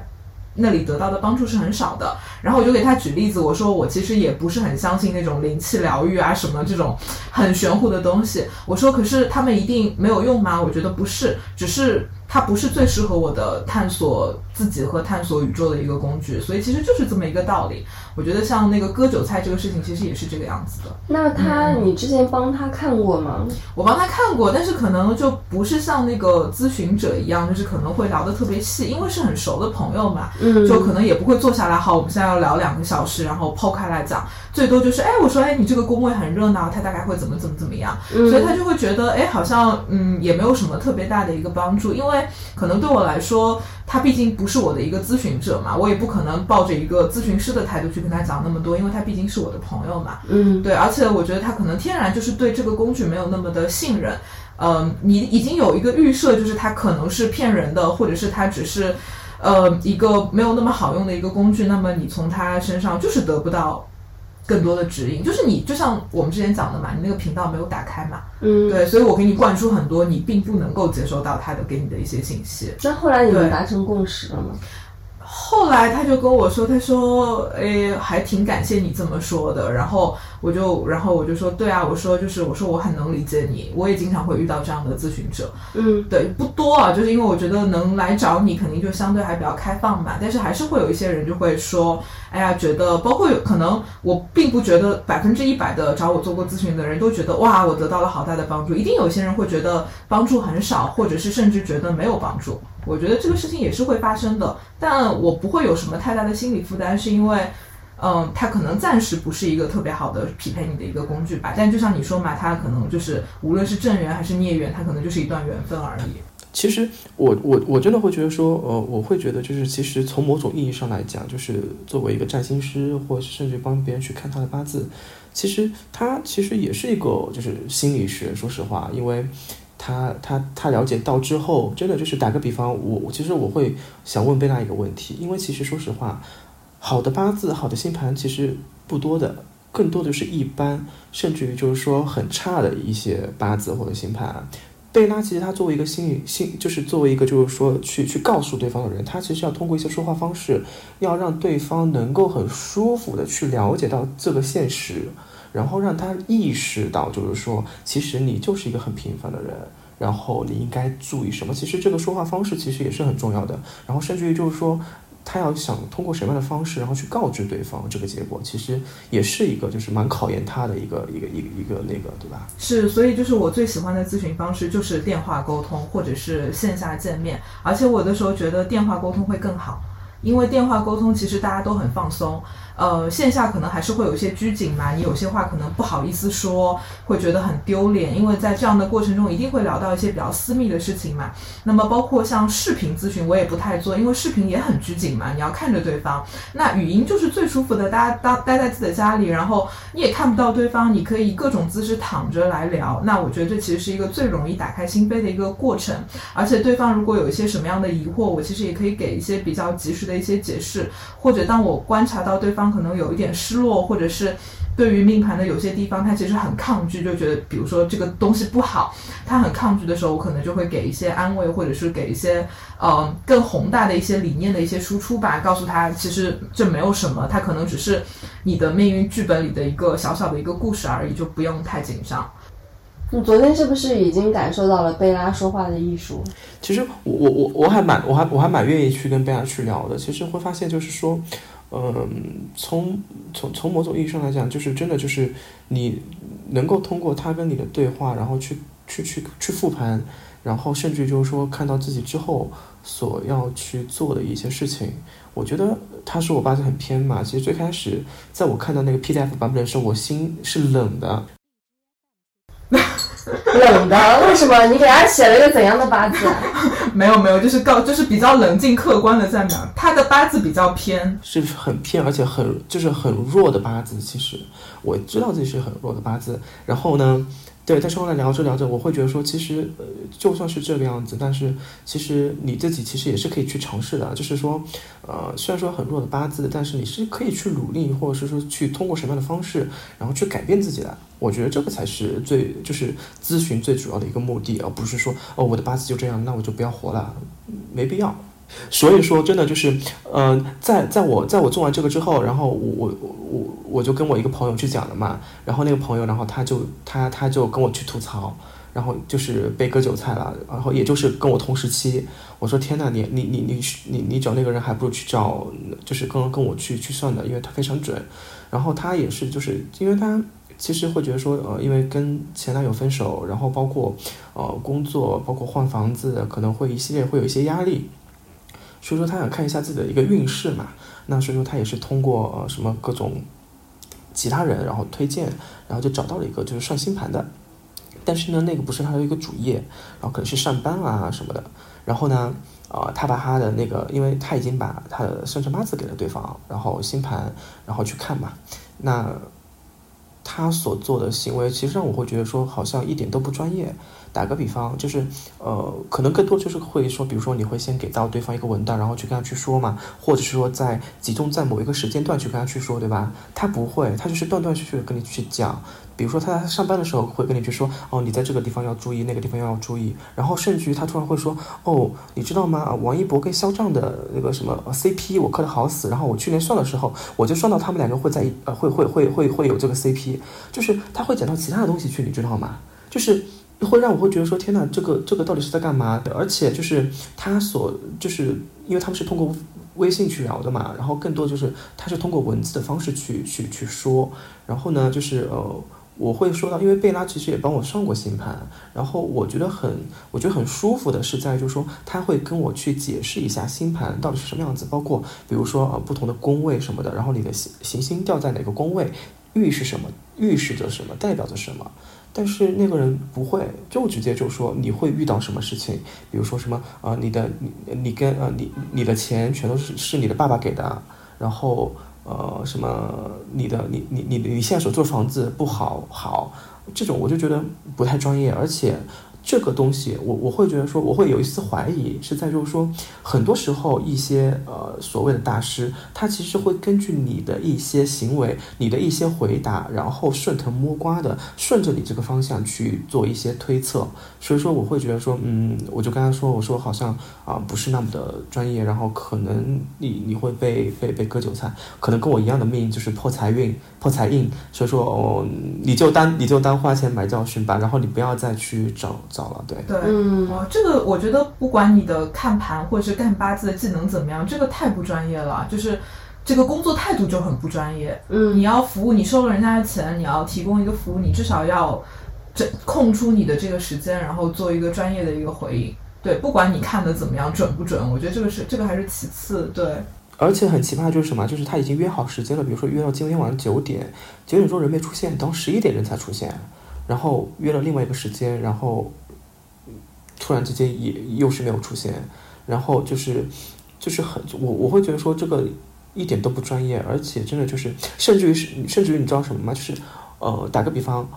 那里得到的帮助是很少的。然后我就给他举例子，我说我其实也不是很相信那种灵气疗愈啊什么这种很玄乎的东西。我说可是他们一定没有用吗？我觉得不是，只是。它不是最适合我的探索自己和探索宇宙的一个工具，所以其实就是这么一个道理。我觉得像那个割韭菜这个事情，其实也是这个样子的。那他，你之前帮他看过吗？我帮他看过，但是可能就不是像那个咨询者一样，就是可能会聊得特别细，因为是很熟的朋友嘛，嗯，就可能也不会坐下来，好，我们现在要聊两个小时，然后抛开来讲，最多就是，哎，我说，哎，你这个工位很热闹，他大概会怎么怎么怎么样，所以他就会觉得，哎，好像，嗯，也没有什么特别大的一个帮助，因为。可能对我来说，他毕竟不是我的一个咨询者嘛，我也不可能抱着一个咨询师的态度去跟他讲那么多，因为他毕竟是我的朋友嘛。嗯，对，而且我觉得他可能天然就是对这个工具没有那么的信任。嗯，你已经有一个预设，就是他可能是骗人的，或者是他只是呃一个没有那么好用的一个工具，那么你从他身上就是得不到。更多的指引，就是你就像我们之前讲的嘛，你那个频道没有打开嘛，嗯，对，所以我给你灌输很多你并不能够接收到他的给你的一些信息。那后来你们达成共识了吗？后来他就跟我说，他说，诶，还挺感谢你这么说的。然后我就，然后我就说，对啊，我说就是，我说我很能理解你，我也经常会遇到这样的咨询者。嗯，对，不多啊，就是因为我觉得能来找你，肯定就相对还比较开放吧。但是还是会有一些人就会说，哎呀，觉得，包括有可能，我并不觉得百分之一百的找我做过咨询的人都觉得，哇，我得到了好大的帮助。一定有些人会觉得帮助很少，或者是甚至觉得没有帮助。我觉得这个事情也是会发生的，但我不会有什么太大的心理负担，是因为。嗯，它可能暂时不是一个特别好的匹配你的一个工具吧，但就像你说嘛，它可能就是无论是正缘还是孽缘，它可能就是一段缘分而已。其实我我我真的会觉得说，呃，我会觉得就是其实从某种意义上来讲，就是作为一个占星师，或者甚至帮别人去看他的八字，其实他其实也是一个就是心理学。说实话，因为他他他了解到之后，真的就是打个比方，我其实我会想问贝拉一个问题，因为其实说实话。好的八字、好的星盘其实不多的，更多的是一般，甚至于就是说很差的一些八字或者星盘。贝拉其实他作为一个心理心，就是作为一个就是说去去告诉对方的人，他其实要通过一些说话方式，要让对方能够很舒服的去了解到这个现实，然后让他意识到就是说，其实你就是一个很平凡的人，然后你应该注意什么。其实这个说话方式其实也是很重要的，然后甚至于就是说。他要想通过什么样的方式，然后去告知对方这个结果，其实也是一个就是蛮考验他的一个一个一个一个那个，对吧？是，所以就是我最喜欢的咨询方式就是电话沟通或者是线下见面，而且我的时候觉得电话沟通会更好，因为电话沟通其实大家都很放松。呃，线下可能还是会有一些拘谨嘛，你有些话可能不好意思说，会觉得很丢脸，因为在这样的过程中一定会聊到一些比较私密的事情嘛。那么包括像视频咨询，我也不太做，因为视频也很拘谨嘛，你要看着对方。那语音就是最舒服的，大家当待在自己的家里，然后你也看不到对方，你可以各种姿势躺着来聊。那我觉得这其实是一个最容易打开心扉的一个过程。而且对方如果有一些什么样的疑惑，我其实也可以给一些比较及时的一些解释，或者当我观察到对方。可能有一点失落，或者是对于命盘的有些地方，他其实很抗拒，就觉得比如说这个东西不好，他很抗拒的时候，我可能就会给一些安慰，或者是给一些呃更宏大的一些理念的一些输出吧，告诉他其实这没有什么，他可能只是你的命运剧本里的一个小小的一个故事而已，就不用太紧张。你昨天是不是已经感受到了贝拉说话的艺术？其实我我我我还蛮我还我还蛮愿意去跟贝拉去聊的。其实会发现就是说。嗯，从从从某种意义上来讲，就是真的就是你能够通过他跟你的对话，然后去去去去复盘，然后甚至就是说看到自己之后所要去做的一些事情。我觉得他说我八字很偏嘛，其实最开始在我看到那个 PDF 版本的时候，我心是冷的。冷的？为什么？你给他写了一个怎样的八字？没有没有，就是告，就是比较冷静客观的在描。他的八字比较偏，是很偏，而且很就是很弱的八字。其实我知道自己是很弱的八字，然后呢？对，但是后来聊着聊着，我会觉得说，其实呃，就算是这个样子，但是其实你自己其实也是可以去尝试的。就是说，呃，虽然说很弱的八字，但是你是可以去努力，或者是说去通过什么样的方式，然后去改变自己的。我觉得这个才是最就是咨询最主要的一个目的，而不是说哦，我的八字就这样，那我就不要活了，没必要。所以说，真的就是，呃，在在我在我做完这个之后，然后我我我我就跟我一个朋友去讲了嘛，然后那个朋友，然后他就他他就跟我去吐槽，然后就是被割韭菜了，然后也就是跟我同时期，我说天呐，你你你你你你找那个人还不如去找，就是跟跟我去去算的，因为他非常准，然后他也是就是因为他其实会觉得说，呃，因为跟前男友分手，然后包括呃工作，包括换房子，可能会一系列会有一些压力。所以说他想看一下自己的一个运势嘛，那所以说他也是通过呃什么各种其他人然后推荐，然后就找到了一个就是算星盘的，但是呢那个不是他的一个主业，然后可能是上班啊什么的，然后呢呃他把他的那个，因为他已经把他的生辰八字给了对方，然后星盘然后去看嘛，那他所做的行为其实让我会觉得说好像一点都不专业。打个比方，就是，呃，可能更多就是会说，比如说你会先给到对方一个文档，然后去跟他去说嘛，或者是说在集中在某一个时间段去跟他去说，对吧？他不会，他就是断断续续的跟你去讲。比如说他在上班的时候会跟你去说，哦，你在这个地方要注意，那个地方要注意。然后甚至于他突然会说，哦，你知道吗？王一博跟肖战的那个什么 CP，我磕的好死。然后我去年算的时候，我就算到他们两个会在呃会会会会会有这个 CP，就是他会讲到其他的东西去，你知道吗？就是。会让我会觉得说天哪，这个这个到底是在干嘛？而且就是他所就是因为他们是通过微信去聊的嘛，然后更多就是他是通过文字的方式去去去说，然后呢就是呃我会说到，因为贝拉其实也帮我上过星盘，然后我觉得很，我觉得很舒服的是在就是说，他会跟我去解释一下星盘到底是什么样子，包括比如说呃不同的宫位什么的，然后你的行行星掉在哪个宫位，预示什么，预示着什么，代表着什么。但是那个人不会，就直接就说你会遇到什么事情，比如说什么啊、你的你你跟呃你你的钱全都是是你的爸爸给的，然后呃什么你的你你你你现在所住的房子不好好，这种我就觉得不太专业，而且这个东西我我会觉得说我会有一丝怀疑，是在就是说很多时候一些呃所谓的大师，他其实会根据你的一些行为、你的一些回答，然后顺藤摸瓜的顺着你这个方向去做一些推测，所以说我会觉得说，嗯，我就跟他说，我说好像啊、不是那么的专业，然后可能你你会被被被割韭菜，可能跟我一样的命就是破财运、破财印，所以说哦，你就当你就当花钱买教训吧，然后你不要再去找找了，对。对，嗯哦，这个我觉得不管你的看盘或者是干八字的技能怎么样，这个太不专业了，就是这个工作态度就很不专业。嗯你要服务，你收了人家的钱，你要提供一个服务，你至少要这空出你的这个时间，然后做一个专业的一个回应。对，不管你看的怎么样准不准，我觉得这个是这个还是其次。对，而且很奇葩就是什么，就是他已经约好时间了，比如说约到今天晚上九点，九点钟人没出现，到十一点人才出现，然后约了另外一个时间，然后嗯突然之间也又是没有出现，然后就是就是很我我会觉得说这个一点都不专业，而且真的就是甚至于是甚至于你知道什么吗？就是呃打个比方。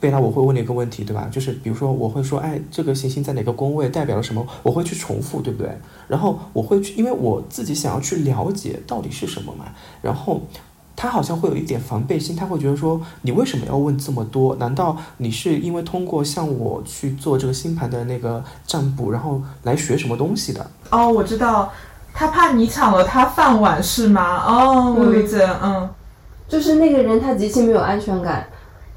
贝拉，我会问你一个问题，对吧？就是比如说，我会说，哎，这个行星在哪个宫位，代表了什么？我会去重复，对不对？然后我会去，因为我自己想要去了解到底是什么嘛。然后他好像会有一点防备心，他会觉得说，你为什么要问这么多？难道你是因为通过向我去做这个星盘的那个占卜，然后来学什么东西的？哦，我知道，他怕你抢了他饭碗是吗？哦，我理解，嗯。就是那个人他极其没有安全感，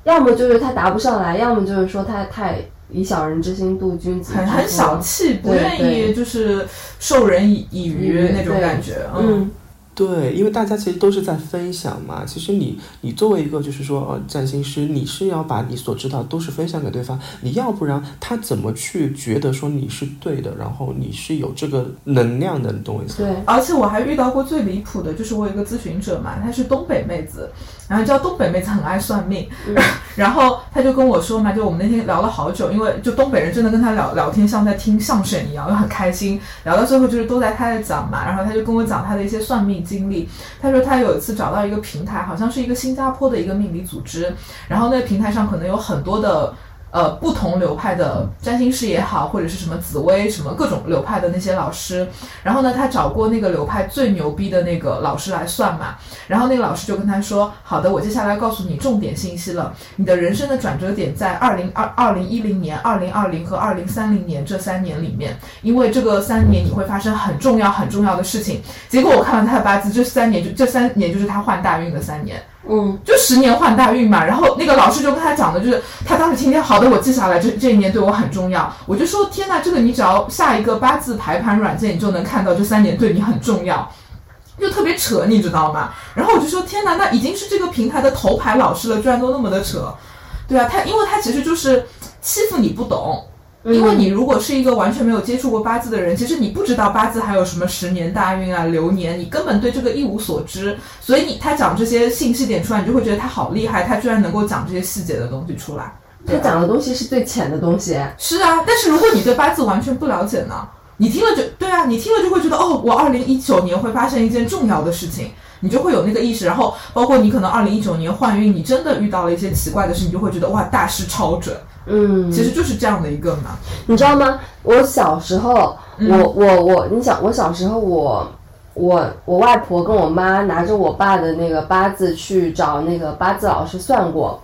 要么就是他答不上来，要么就是说他太以小人之心度君子很很小气，不愿意就是授人以以渔那种感觉，嗯对，因为大家其实都是在分享嘛。其实你你作为一个就是说呃占星师，你是要把你所知道都是分享给对方，你要不然他怎么去觉得说你是对的，然后你是有这个能量的，你懂我意思吗？对，而且我还遇到过最离谱的，就是我有一个咨询者嘛，她是东北妹子，然后你知道东北妹子很爱算命，然后她就跟我说嘛，就我们那天聊了好久，因为就东北人真的跟她聊聊天像在听相声一样，又很开心，聊到最后就是都在她在讲嘛，然后她就跟我讲她的一些算命经历，她说她有一次找到一个平台，好像是一个新加坡的一个命理组织，然后那个平台上可能有很多的。呃，不同流派的占星师也好，或者是什么紫薇什么各种流派的那些老师，然后呢，他找过那个流派最牛逼的那个老师来算嘛，然后那个老师就跟他说：“好的，我接下来告诉你重点信息了，你的人生的转折点在二零二二零一零年、二零二零和二零三零年这三年里面，因为这个三年你会发生很重要很重要的事情。”结果我看完他的八字，这三年就这三年就是他换大运的三年。嗯就十年换大运嘛，然后那个老师就跟他讲的，就是他当时听见，好的，我记下来，这这一年对我很重要。我就说，天呐，这个你只要下一个八字排盘软件，你就能看到这三年对你很重要，就特别扯，你知道吗？然后我就说，天呐，那已经是这个平台的头牌老师了，居然都那么的扯，对啊，他因为他其实就是欺负你不懂。因为你如果是一个完全没有接触过八字的人，其实你不知道八字还有什么十年大运啊、流年，你根本对这个一无所知。所以你他讲这些信息点出来，你就会觉得他好厉害，他居然能够讲这些细节的东西出来。他讲的东西是最浅的东西，是啊，但是如果你对八字完全不了解呢，你听了就对啊，你听了就会觉得哦，我二零一九年会发生一件重要的事情，你就会有那个意识。然后包括你可能二零一九年换运，你真的遇到了一些奇怪的事，你就会觉得哇，大师超准。嗯，其实就是这样的一个嘛。你知道吗？我小时候，嗯我我我，你想，我小时候我。我我外婆跟我妈拿着我爸的那个八字去找那个八字老师算过，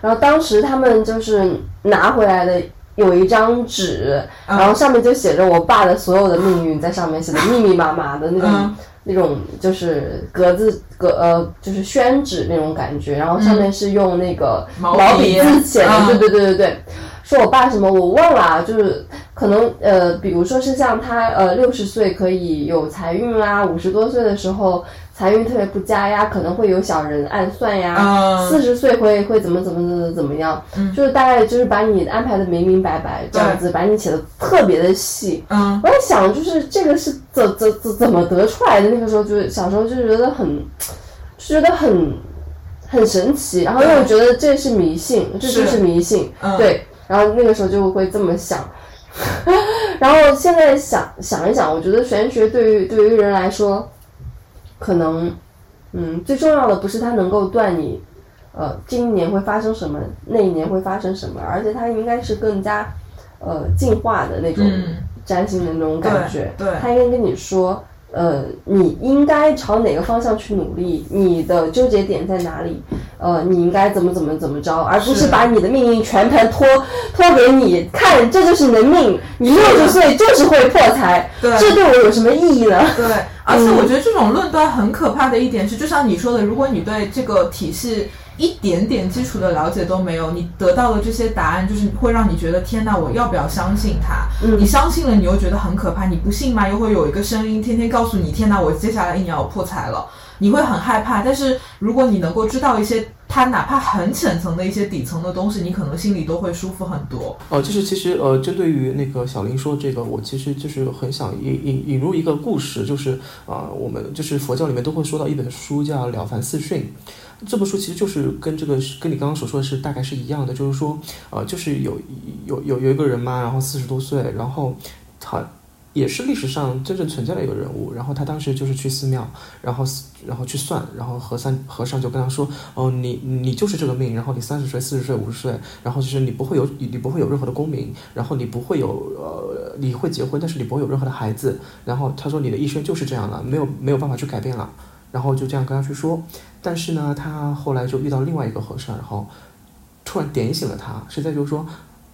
然后当时他们就是拿回来的有一张纸，嗯然后上面就写着我爸的所有的命运在上面写的密密麻麻的那种、嗯那种就是格子格呃就是宣纸那种感觉，然后上面是用那个毛毛笔笔字写的，嗯对对对对对。说我爸什么我忘了啊，就是可能呃，比如说是像他呃六十岁可以有财运啦，五十多岁的时候财运特别不佳呀，可能会有小人暗算呀，嗯四十岁会会怎么怎么怎么怎么样，就是大概就是把你安排的明明白白这样子，把你写的特别的细。嗯我在想，就是这个是怎怎怎怎么得出来的？那个时候就是小时候就觉得很，就觉得很很神奇，然后又觉得这是迷信，这就是迷信，嗯对。然后那个时候就会这么想，然后现在想想一想，我觉得玄学对于对于人来说，可能，嗯，最重要的不是它能够断你，呃，今年会发生什么，那一年会发生什么，而且它应该是更加，呃，进化的那种嗯占星的那种感觉。嗯对它应该跟你说，呃，你应该朝哪个方向去努力，你的纠结点在哪里，呃，你应该怎么怎么怎么着，而不是是。把你的命运全盘托托给你，看这就是你的命，你六十岁就是会破财，对。这对我有什么意义呢？对，而且我觉得这种论断很可怕的一点是，就像你说的，如果你对这个体系一点点基础的了解都没有，你得到的这些答案，就是会让你觉得天哪，我要不要相信他？嗯你相信了，你又觉得很可怕；你不信吗？又会有一个声音天天告诉你，天哪，我接下来一年要破财了。你会很害怕，但是如果你能够知道一些它哪怕很浅层的一些底层的东西，你可能心里都会舒服很多。哦，就是其实呃，针对于那个小林说这个，我其实就是很想引引引入一个故事，就是啊、我们就是佛教里面都会说到一本书叫《了凡四训》，这本书其实就是跟这个跟你刚刚所说的是大概是一样的，就是说呃，就是有有有有一个人嘛，然后四十多岁，然后他。也是历史上真正存在的一个人物，然后他当时就是去寺庙，然后然后去算，然后和尚和尚就跟他说，哦，你你就是这个命，然后你三十岁、四十岁、五十岁，然后就是你不会有你不会有任何的功名，然后你不会有呃你会结婚，但是你不会有任何的孩子，然后他说你的一生就是这样了，没有没有办法去改变了，然后就这样跟他去说，但是呢，他后来就遇到另外一个和尚，然后突然点醒了他，实在就是说。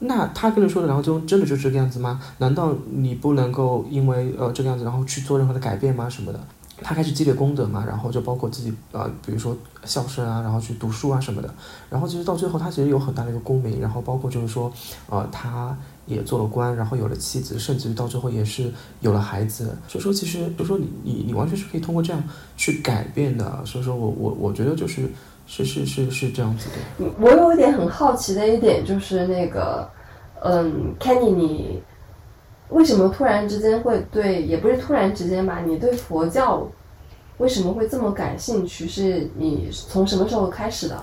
那他跟你说的，然后就真的就是这个样子吗？难道你不能够因为呃这个样子，然后去做任何的改变吗？什么的？他开始积累功德嘛，然后就包括自己呃，比如说孝顺啊，然后去读书啊什么的。然后其实到最后，他其实有很大的一个功名，然后包括就是说，呃，他也做了官，然后有了妻子，甚至于到最后也是有了孩子。所以说，其实就说你你你完全是可以通过这样去改变的。所以说我我我觉得就是是是是是这样子的。我有一点很好奇的一点就是那个，嗯，Kenny，你为什么突然之间会对，也不是突然之间吧，你对佛教为什么会这么感兴趣？是你从什么时候开始的？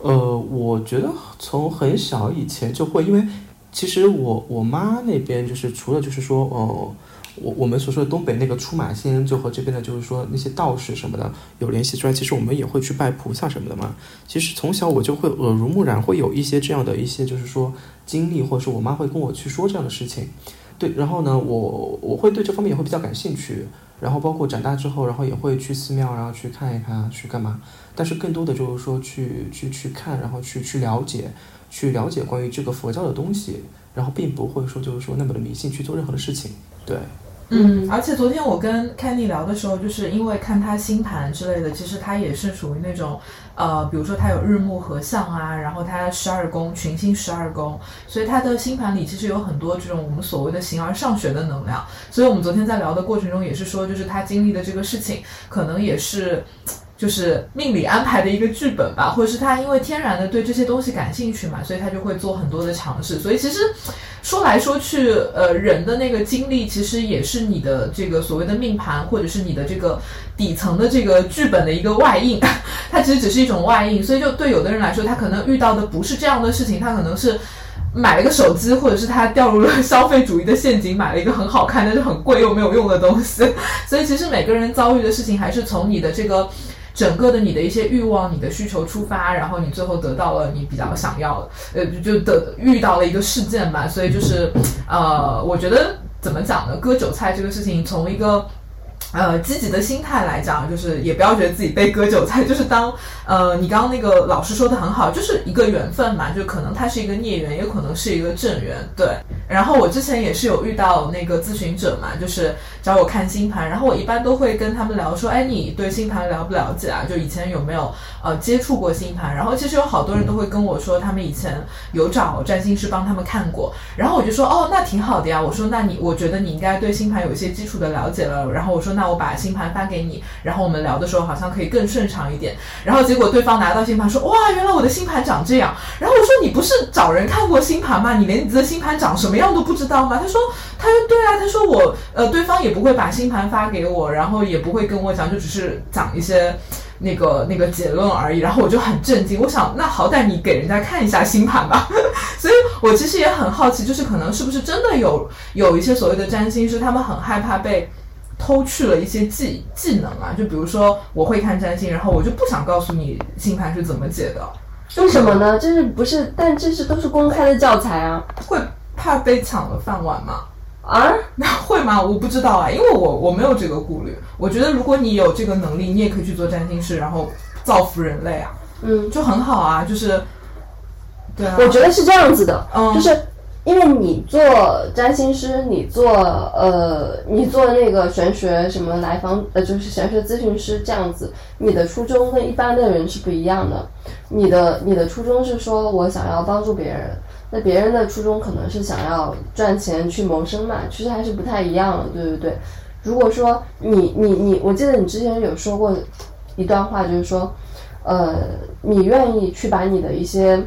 呃，我觉得从很小以前就会，因为其实我我妈那边就是除了就是说，呃，我我们所说的东北那个出马仙，就和这边的就是说那些道士什么的有联系之外，其实我们也会去拜菩萨什么的嘛。其实从小我就会耳濡目染，会有一些这样的一些就是说经历，或者是我妈会跟我去说这样的事情。对，然后呢，我我会对这方面也会比较感兴趣，然后包括长大之后，然后也会去寺庙，然后去看一看，去干嘛。但是更多的就是说去去去看，然后去去了解，去了解关于这个佛教的东西，然后并不会说就是说那么的迷信去做任何的事情。对，嗯，而且昨天我跟 Kenny 聊的时候，就是因为看他星盘之类的，其实他也是属于那种，呃，比如说他有日暮合相啊，然后他十二宫群星十二宫，所以他的星盘里其实有很多这种我们所谓的形而上学的能量。所以我们昨天在聊的过程中也是说，就是他经历的这个事情，可能也是。就是命里安排的一个剧本吧，或者是他因为天然的对这些东西感兴趣嘛，所以他就会做很多的尝试。所以其实说来说去，呃，人的那个经历其实也是你的这个所谓的命盘，或者是你的这个底层的这个剧本的一个外应，它其实只是一种外应。所以就对有的人来说，他可能遇到的不是这样的事情，他可能是。买了个手机，或者是他掉入了消费主义的陷阱，买了一个很好看但是很贵又没有用的东西。所以其实每个人遭遇的事情还是从你的这个整个的你的一些欲望、你的需求出发，然后你最后得到了你比较想要的，呃，就得遇到了一个事件吧。所以就是呃，我觉得怎么讲呢？割韭菜这个事情，从一个呃，积极的心态来讲，就是也不要觉得自己被割韭菜，就是当呃，你刚刚那个老师说的很好，就是一个缘分嘛，就可能它是一个孽缘，也可能是一个正缘，对。然后我之前也是有遇到那个咨询者嘛，就是找我看星盘，然后我一般都会跟他们聊说，哎，你对星盘了不了解啊？就以前有没有呃接触过星盘？然后其实有好多人都会跟我说，他们以前有找占星师帮他们看过，然后我就说，哦，那挺好的呀。我说，那你我觉得你应该对星盘有一些基础的了解了。然后我说，那我把星盘发给你，然后我们聊的时候好像可以更顺畅一点。然后结果对方拿到星盘说，哇，原来我的星盘长这样。然后我说，你不是找人看过星盘吗？你连你的星盘长什么样都不知道吗？他说，他说对啊，他说我呃，对方也不会把星盘发给我，然后也不会跟我讲，就只是讲一些那个那个结论而已。然后我就很震惊，我想那好歹你给人家看一下星盘吧。所以我其实也很好奇，就是可能是不是真的有有一些所谓的占星师，他们很害怕被偷去了一些技技能啊？就比如说我会看占星，然后我就不想告诉你星盘是怎么解的。为什么呢？这是不是？但这是都是公开的教材啊。会怕被抢了饭碗吗？啊？那会吗？我不知道啊，因为我我没有这个顾虑。我觉得如果你有这个能力，你也可以去做占星师，然后造福人类啊，嗯，就很好啊。就是，对啊，我觉得是这样子的，嗯就是因为你做占星师，你做呃，你做那个玄学什么来访呃，就是玄学咨询师这样子，你的初衷跟一般的人是不一样的。你的你的初衷是说我想要帮助别人，那别人的初衷可能是想要赚钱去谋生嘛，其实还是不太一样的，对不对？如果说你你你，我记得你之前有说过一段话，就是说，呃，你愿意去把你的一些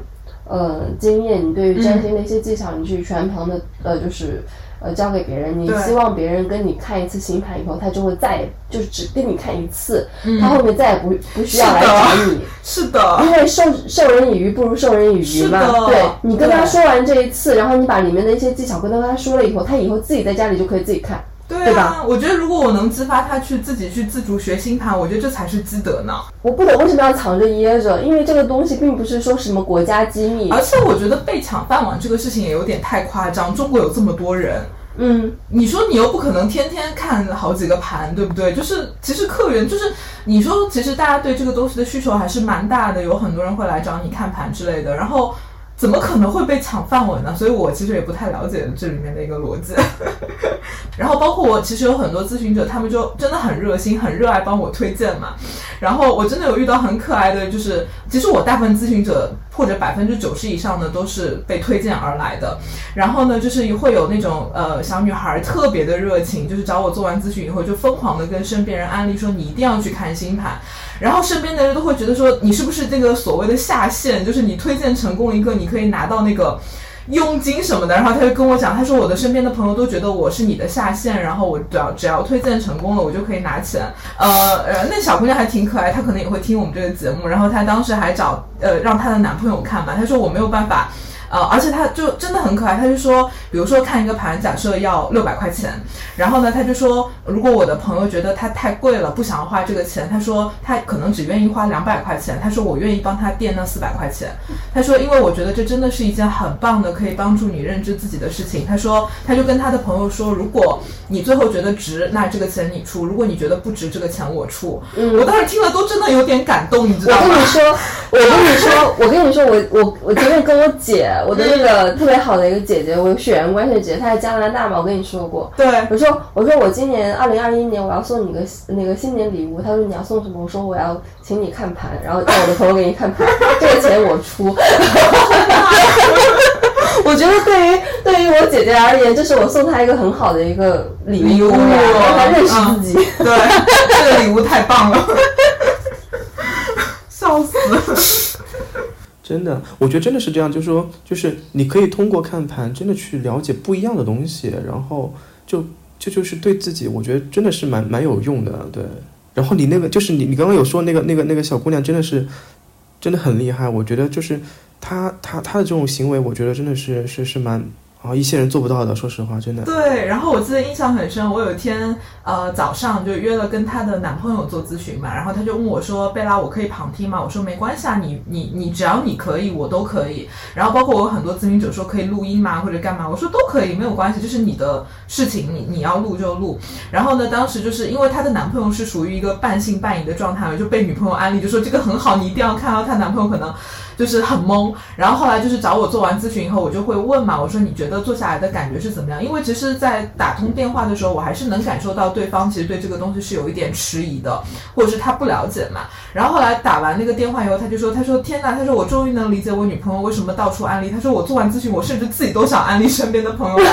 呃经验，你对于占星的一些技巧，你去全盘的呃就是呃交给别人，你希望别人跟你看一次星盘以后，他就会再也就只跟你看一次，嗯。他后面再也不不需要来找你。是的，因为授授人以鱼不如授人以渔嘛，对你跟他说完这一次，然后你把里面的一些技巧跟他说了以后，他以后自己在家里就可以自己看。对对吧啊。我觉得如果我能激发他去自己去自主学星盘，我觉得这才是积德呢。我不懂为什么要藏着掖着，因为这个东西并不是说什么国家机密。而且我觉得被抢饭碗这个事情也有点太夸张。中国有这么多人，嗯，你说你又不可能天天看好几个盘，对不对？就是其实客源就是你说，其实大家对这个东西的需求还是蛮大的，有很多人会来找你看盘之类的，然后。怎么可能会被抢饭碗呢？所以我其实也不太了解这里面的一个逻辑。然后包括我其实有很多咨询者，他们就真的很热心，很热爱帮我推荐嘛。然后我真的有遇到很可爱的，就是其实我大部分咨询者或者百分之九十以上的都是被推荐而来的。然后呢，就是会有那种呃小女孩特别的热情，就是找我做完咨询以后，就疯狂的跟身边人安利说你一定要去看星盘。然后身边的人都会觉得说你是不是这个所谓的下线，就是你推荐成功一个，你可以拿到那个。佣金什么的，然后他就跟我讲，他说我的身边的朋友都觉得我是你的下线，然后我只要只要推荐成功了，我就可以拿钱。呃呃，那小姑娘还挺可爱，她可能也会听我们这个节目，然后她当时还找呃让她的男朋友看嘛，她说我没有办法。呃，而且他就真的很可爱，他就说，比如说看一个盘，假设要六百块钱，然后呢，他就说，如果我的朋友觉得它太贵了，不想花这个钱，他说他可能只愿意花两百块钱，他说我愿意帮他垫那四百块钱，他说因为我觉得这真的是一件很棒的可以帮助你认知自己的事情，他说他就跟他的朋友说，如果你最后觉得值，那这个钱你出；如果你觉得不值，这个钱我出。嗯我当时听了都真的有点感动，你知道吗？我跟你说，我跟你说，我跟你说，我我我昨天跟我姐，我的那个特别好的一个姐姐，我有血缘关系的姐姐，她在加拿大嘛，我跟你说过。对，我说我说我今年二零二一年我要送你个那个新年礼物，她说你要送什么？我说我要请你看盘，然后让我的朋友给你看盘，这个钱我出。我觉得对于对于我姐姐而言，这是我送她一个很好的一个礼礼物让她认识自己。对，这个礼物太棒了，笑死。真的，我觉得真的是这样，就是说，就是你可以通过看盘，真的去了解不一样的东西，然后就就就是对自己，我觉得真的是蛮蛮有用的，对。然后你那个就是你你刚刚有说那个那个那个小姑娘真的是真的很厉害，我觉得就是她她她的这种行为，我觉得真的是是是蛮啊一些人做不到的，说实话，真的。对，然后我记得印象很深，我有一天呃早上就约了跟她的男朋友做咨询嘛，然后他就问我说：“贝拉，我可以旁听吗？”我说：“没关系啊，你你你只要你可以，我都可以。”然后包括我有很多咨询者说可以录音吗，或者干嘛，我说都可以，没有关系，就是你的事情，你你要录就录。然后呢，当时就是因为她的男朋友是属于一个半信半疑的状态，就被女朋友安利，就说这个很好，你一定要看到她男朋友可能。就是很懵。然后后来就是找我做完咨询以后，我就会问嘛，我说你觉得做下来的感觉是怎么样？因为其实，在打通电话的时候，我还是能感受到对方其实对这个东西是有一点迟疑的，或者是他不了解嘛。然后后来打完那个电话以后，他就说：“他说天呐，他说我终于能理解我女朋友为什么到处安利。他说我做完咨询，我甚至自己都想安利身边的朋友来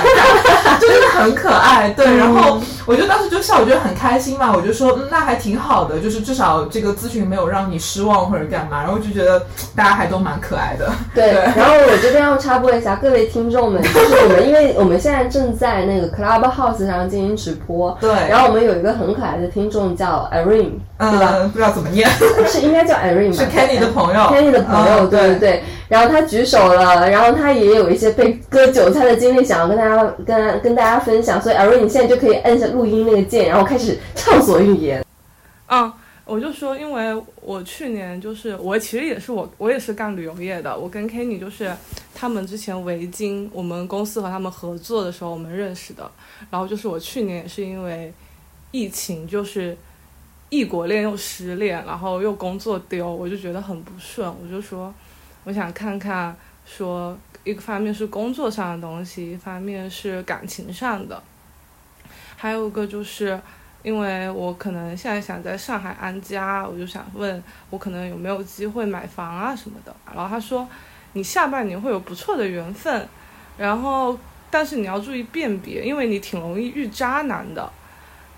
真的 很可爱。对，然后我就当时就笑，我觉得很开心嘛，我就说嗯，那还挺好的，就是至少这个咨询没有让你失望或者干嘛，然后就觉得大家还都蛮可爱的。对，然后我这边要插播一下，各位听众们，就是我们，因为我们现在正在那个 Clubhouse 上进行直播，对然后我们有一个很可爱的听众叫 Irene，对吧？嗯，不知道怎么念，是应该叫 Irene 吧？是 Kenny 的朋友 Kenny 的朋友，嗯对对对。然后他举手了，然后他也有一些被割韭菜的经历，想要跟大家跟跟大家分享，所以 Irene 你现在就可以按下录音那个键，然后开始畅所欲言。嗯，我就说，因为我去年就是我其实也是我我也是干旅游业的，我跟 Kenny 就是他们之前围巾，我们公司和他们合作的时候我们认识的，然后就是我去年也是因为疫情就是异国恋又失恋，然后又工作丢，我就觉得很不顺，我就说我想看看说一个方面是工作上的东西，一方面是感情上的，还有一个就是。因为我可能现在想在上海安家，我就想问我可能有没有机会买房啊什么的。然后他说，你下半年会有不错的缘分，然后但是你要注意辨别，因为你挺容易遇渣男的。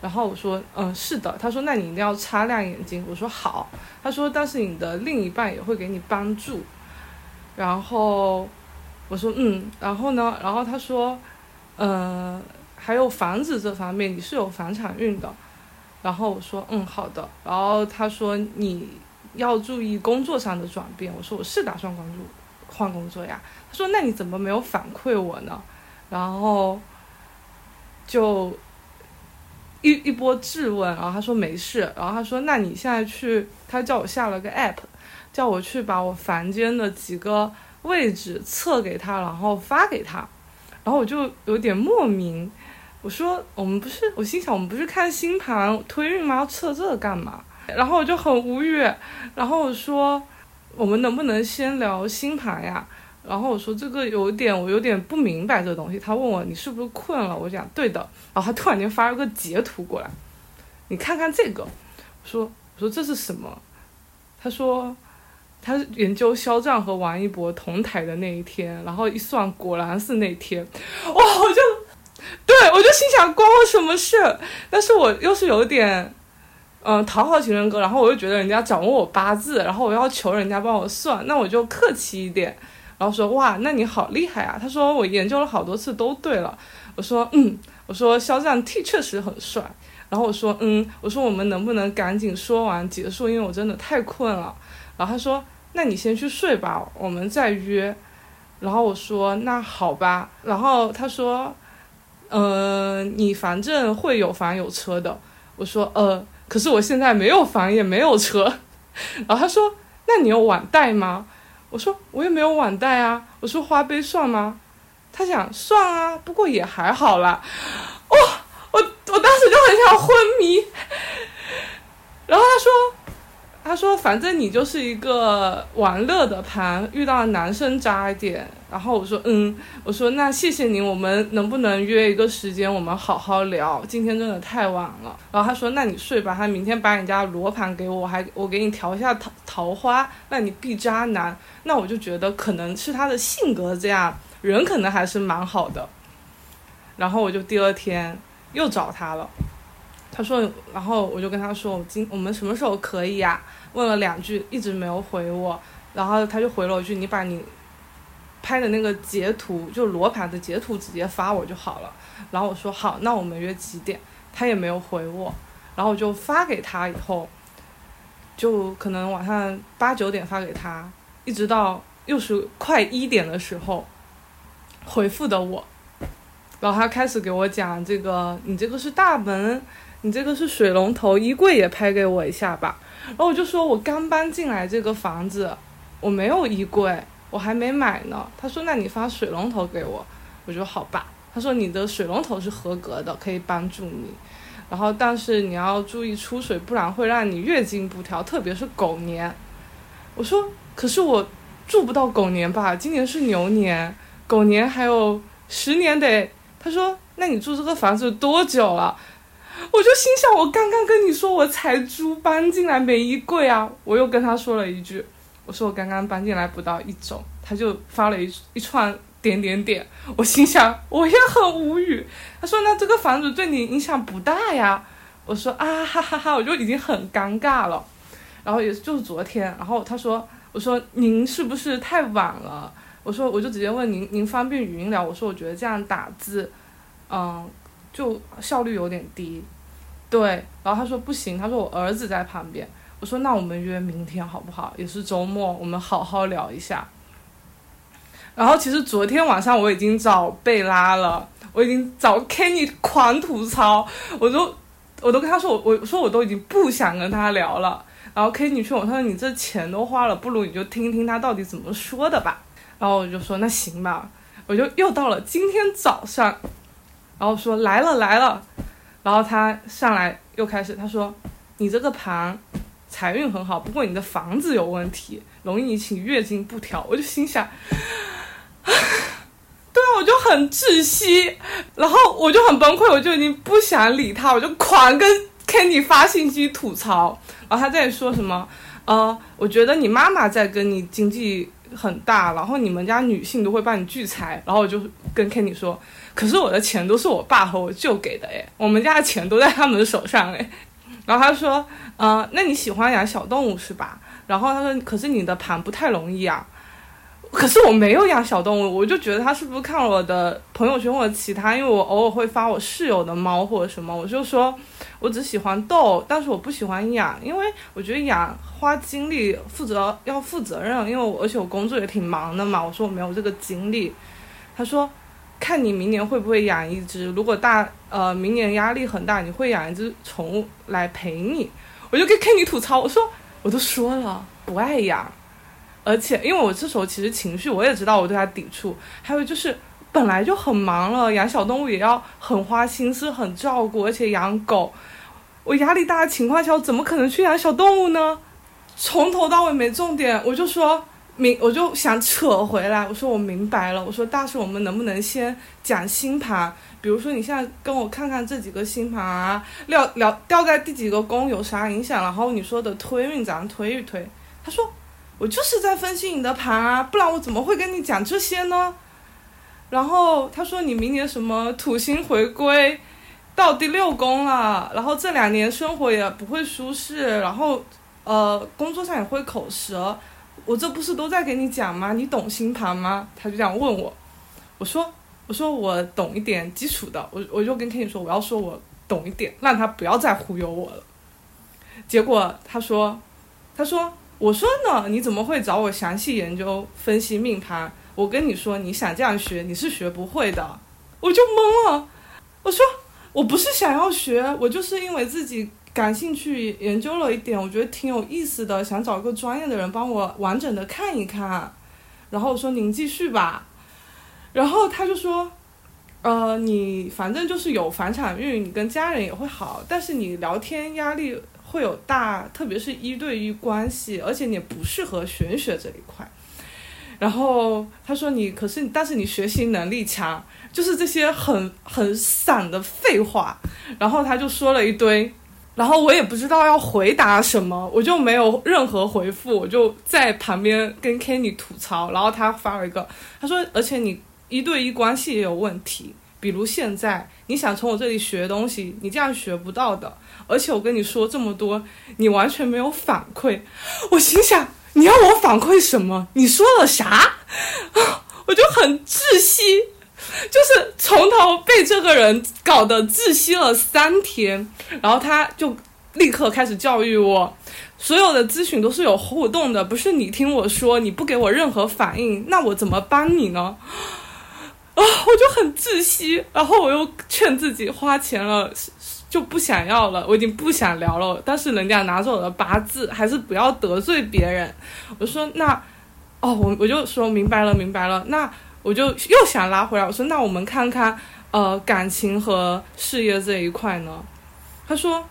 然后我说，嗯，是的。他说，那你一定要擦亮眼睛。我说好。他说，但是你的另一半也会给你帮助。然后我说，嗯，然后呢？然后他说，嗯。还有房子这方面，你是有房产运的。然后我说，嗯，好的。然后他说你要注意工作上的转变。我说我是打算关注换工作呀。他说那你怎么没有反馈我呢？然后就一 一波质问。然后他说没事。然后他说那你现在去，他叫我下了个 app，叫我去把我房间的几个位置测给他，然后发给他。然后我就有点莫名。我说我们不是，我心想我们不是看星盘推运吗？测这个干嘛？然后我就很无语。然后我说我们能不能先聊星盘呀？然后我说这个有点我有点不明白这东西。他问我你是不是困了？我讲对的。然后他突然间发了个截图过来，你看看这个。我说我说这是什么？他说他研究肖战和王一博同台的那一天，然后一算果然是那天。哇，我就。我就心想关我什么事？但是我又是有点，嗯，讨好型人格，然后我又觉得人家掌握我八字，然后我要求人家帮我算，那我就客气一点，然后说哇，那你好厉害啊！他说我研究了好多次都对了。我说嗯，我说肖战 T 确实很帅。然后我说嗯，我说我们能不能赶紧说完结束？因为我真的太困了。然后他说那你先去睡吧，我们再约。然后我说那好吧。然后他说。呃，你反正会有房有车的。我说，呃，可是我现在没有房也没有车。然后他说，那你有晚贷吗？我说，我也没有晚贷啊。我说，花呗算吗？他想算啊，不过也还好啦。哇，我我当时就很想昏迷。然后他说。他说：“反正你就是一个玩乐的盘，遇到男生渣一点。”然后我说：“嗯，我说那谢谢您，我们能不能约一个时间，我们好好聊？今天真的太晚了。”然后他说：“那你睡吧，他明天把你家罗盘给我，还我给你调一下桃桃花，那你避渣男。”那我就觉得可能是他的性格这样，人可能还是蛮好的。然后我就第二天又找他了。他说，然后我就跟他说，我今我们什么时候可以呀？问了两句，一直没有回我。然后他就回了我一句，你把你拍的那个截图，就罗盘的截图直接发我就好了。然后我说好，那我们约几点？他也没有回我。然后我就发给他以后，就可能晚上八九点发给他，一直到又是快一点的时候回复的我。然后他开始给我讲这个，你这个是大门。你这个是水龙头，衣柜也拍给我一下吧。然后我就说，我刚搬进来这个房子，我没有衣柜，我还没买呢。他说，那你发水龙头给我。我说好吧。他说你的水龙头是合格的，可以帮助你。然后但是你要注意出水，不然会让你月经不调，特别是狗年。我说可是我住不到狗年吧，今年是牛年，狗年还有十年得。他说，那你住这个房子多久了？我就心想，我刚刚跟你说我才租搬进来没一柜啊，我又跟他说了一句，我说我刚刚搬进来不到一周，他就发了一一串点点点，我心想我也很无语。他说那这个房子对你影响不大呀，我说啊哈哈哈，我就已经很尴尬了。然后也就是昨天，然后他说，我说您是不是太晚了？我说我就直接问您，您方便语音聊？我说我觉得这样打字，嗯。就效率有点低，对，然后他说不行，他说我儿子在旁边，我说那我们约明天好不好？也是周末，我们好好聊一下。然后其实昨天晚上我已经找贝拉了，我已经找 Kenny 狂吐槽，我都我都跟他说我我说我都已经不想跟他聊了。然后 Kenny 劝我，他说你这钱都花了，不如你就听听他到底怎么说的吧。然后我就说那行吧，我就又到了今天早上。然后说来了来了，然后他上来又开始他说，你这个盘财运很好，不过你的房子有问题，容易引起月经不调。我就心想，对啊，我就很窒息，然后我就很崩溃，我就已经不想理他，我就狂跟 Kenny 发信息吐槽。然后他在说什么？呃，我觉得你妈妈在跟你经济很大，然后你们家女性都会帮你聚财。然后我就跟 Kenny 说。可是我的钱都是我爸和我舅给的哎，我们家的钱都在他们手上哎。然后他说，嗯，那你喜欢养小动物是吧？然后他说，可是你的盘不太容易养。可是我没有养小动物，我就觉得他是不是看我的朋友圈或者其他，因为我偶尔会发我室友的猫或者什么，我就说我只喜欢逗，但是我不喜欢养，因为我觉得养花精力，负责要负责任，因为我而且我工作也挺忙的嘛，我说我没有这个精力。他说。看你明年会不会养一只？如果大呃明年压力很大，你会养一只宠物来陪你。我就跟 Kenny 吐槽，我说我都说了不爱养，而且因为我这时候其实情绪我也知道我对他抵触，还有就是本来就很忙了，养小动物也要很花心思很照顾，而且养狗，我压力大的情况下，我怎么可能去养小动物呢？从头到尾没重点，我就说。明我就想扯回来，我说我明白了，我说大师，我们能不能先讲星盘？比如说你现在跟我看看这几个星盘啊，聊聊掉在第几个宫有啥影响？然后你说的推运咱推一推。他说我就是在分析你的盘啊，不然我怎么会跟你讲这些呢？然后他说你明年什么土星回归到第六宫了，然后这两年生活也不会舒适，然后呃工作上也会口舌。我这不是都在给你讲吗？你懂星盘吗？他就这样问我，我说，我说我懂一点基础的，我我就跟 Kenny 说，我要说我懂一点，让他不要再忽悠我了。结果他说，他说，我说呢，你怎么会找我详细研究分析命盘？我跟你说，你想这样学，你是学不会的。我就懵了，我说，我不是想要学，我就是因为自己。感兴趣研究了一点，我觉得挺有意思的，想找一个专业的人帮我完整的看一看。然后我说您继续吧。然后他就说，呃，你反正就是有房产运，你跟家人也会好，但是你聊天压力会有大，特别是一对一关系，而且你不适合玄学这一块。然后他说你可是，但是你学习能力强，就是这些很很散的废话。然后他就说了一堆。然后我也不知道要回答什么，我就没有任何回复，我就在旁边跟 Kenny 吐槽。然后他发了一个，他说：“而且你一对一关系也有问题，比如现在你想从我这里学东西，你这样学不到的。而且我跟你说这么多，你完全没有反馈。”我心想：“你要我反馈什么？你说了啥？” 我就很窒息。就是从头被这个人搞得窒息了三天，然后他就立刻开始教育我，所有的咨询都是有互动的，不是你听我说，你不给我任何反应，那我怎么帮你呢？啊，我就很窒息，然后我又劝自己花钱了就不想要了，我已经不想聊了，但是人家拿着我的八字，还是不要得罪别人。我说那，哦，我我就说明白了，明白了，那。我就又想拉回来，我说那我们看看，呃，感情和事业这一块呢？他说，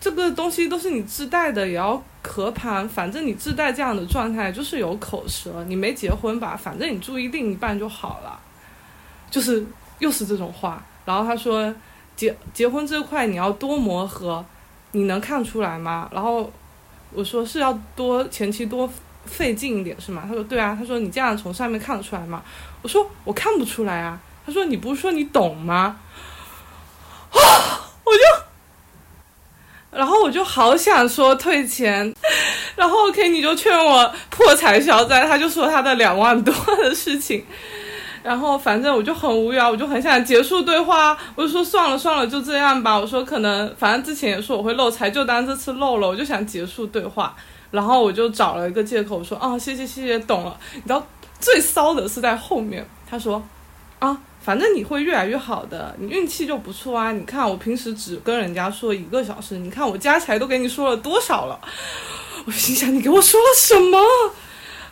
这个东西都是你自带的，也要和盘。反正你自带这样的状态，就是有口舌。你没结婚吧？反正你注意另一半就好了。就是又是这种话。然后他说，结结婚这块你要多磨合，你能看出来吗？然后我说是要多前期多费劲一点是吗？他说对啊。他说你这样从上面看得出来吗？我说我看不出来啊。他说你不是说你懂吗？啊，我就。然后我就好想说退钱，然后 OK 你就劝我破财消灾，他就说他的两万多的事情，然后反正我就很无聊，我就很想结束对话，我就说算了算了，就这样吧。我说可能反正之前也说我会漏财，就当这次漏了，我就想结束对话，然后我就找了一个借口说啊谢谢谢谢懂了。你知道最骚的是在后面，他说啊。反正你会越来越好的，你运气就不错啊！你看我平时只跟人家说一个小时，你看我加起来都给你说了多少了。我心想你给我说了什么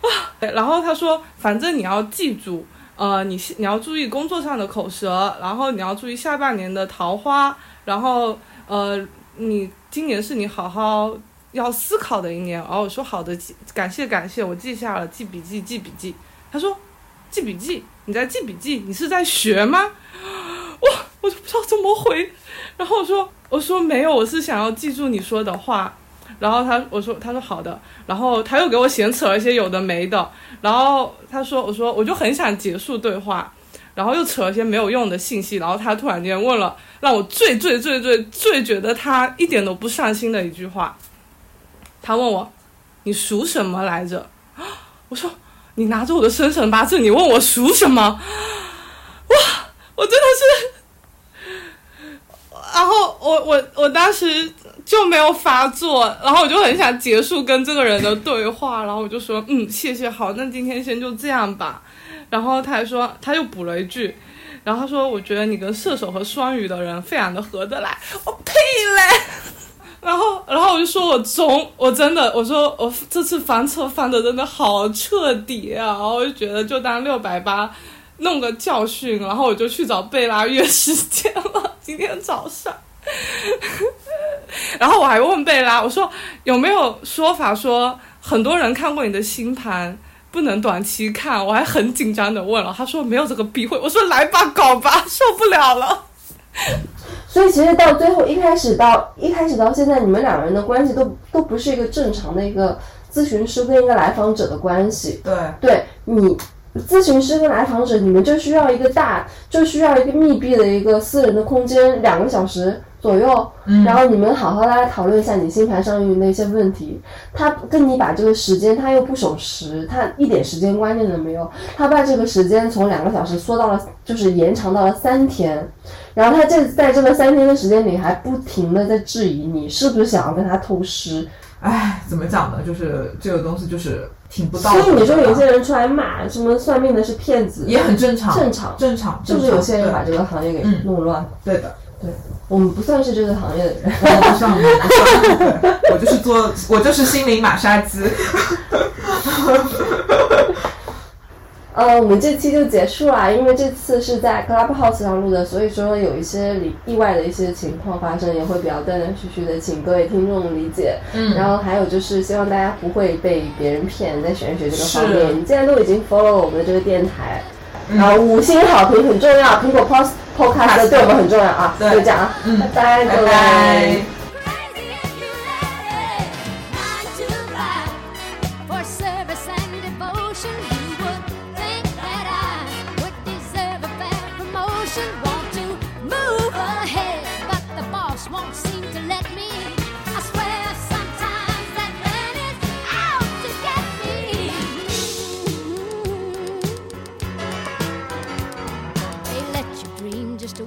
啊？然后他说，反正你要记住，呃，你你要注意工作上的口舌，然后你要注意下半年的桃花，然后呃，你今年是你好好要思考的一年。然后我说好的，记感谢感谢，我记下了，记笔记记笔记。他说。记笔记？你在记笔记？你是在学吗？哇，我就不知道怎么回。然后我说，我说没有，我是想要记住你说的话。然后他，我说，他说好的。然后他又给我闲扯了一些有的没的。然后他说，我说我就很想结束对话。然后又扯了些没有用的信息。然后他突然间问了，让我最最最最最觉得他一点都不上心的一句话。他问我，你属什么来着？我说。你拿着我的生辰八字，你问我属什么？哇，我真的是，然后我我我当时就没有发作，然后我就很想结束跟这个人的对话，然后我就说嗯谢谢好，那今天先就这样吧。然后他还说他又补了一句，然后他说我觉得你跟射手和双鱼的人非常的合得来，我呸嘞。然后，然后我就说，我中，我真的，我说我这次翻车翻的真的好彻底啊！然后我就觉得就当六百八，弄个教训。然后我就去找贝拉约时间了，今天早上。然后我还问贝拉，我说有没有说法说很多人看过你的星盘，不能短期看？我还很紧张的问了，他说没有这个避讳。我说来吧，搞吧，受不了了。所以其实到最后一开始到一开始到现在，你们两个人的关系都都不是一个正常的一个咨询师跟一个来访者的关系。对，对你咨询师跟来访者，你们就需要一个大，就需要一个密闭的一个私人的空间，两个小时。左右，然后你们好好的来讨论一下你星盘上遇的一些问题。他跟你把这个时间，他又不守时，他一点时间观念都没有。他把这个时间从两个小时缩到了，就是延长到了三天。然后他这在这个三天的时间里，还不停的在质疑你是不是想要跟他偷师。唉，怎么讲呢？就是这个东西就是挺不道德。所以你说有些人出来骂什么算命的是骗子，也很正常，正常，正常，就是有些人把这个行业给弄乱。对的。对我们不算是这个行业的人，我不算，我不算，我就是做，我就是心灵马杀鸡。呃，我们这期就结束了，因为这次是在 Clubhouse 上录的，所以说有一些理意外的一些情况发生，也会比较断断续续的，请各位听众理解。嗯，然后还有就是希望大家不会被别人骗，在玄学这个方面，你既然都已经 follow 我们的这个电台。然后五星好评很重要，苹果 Post Podcast 对我们很重要啊，就这样啊，拜拜，拜拜。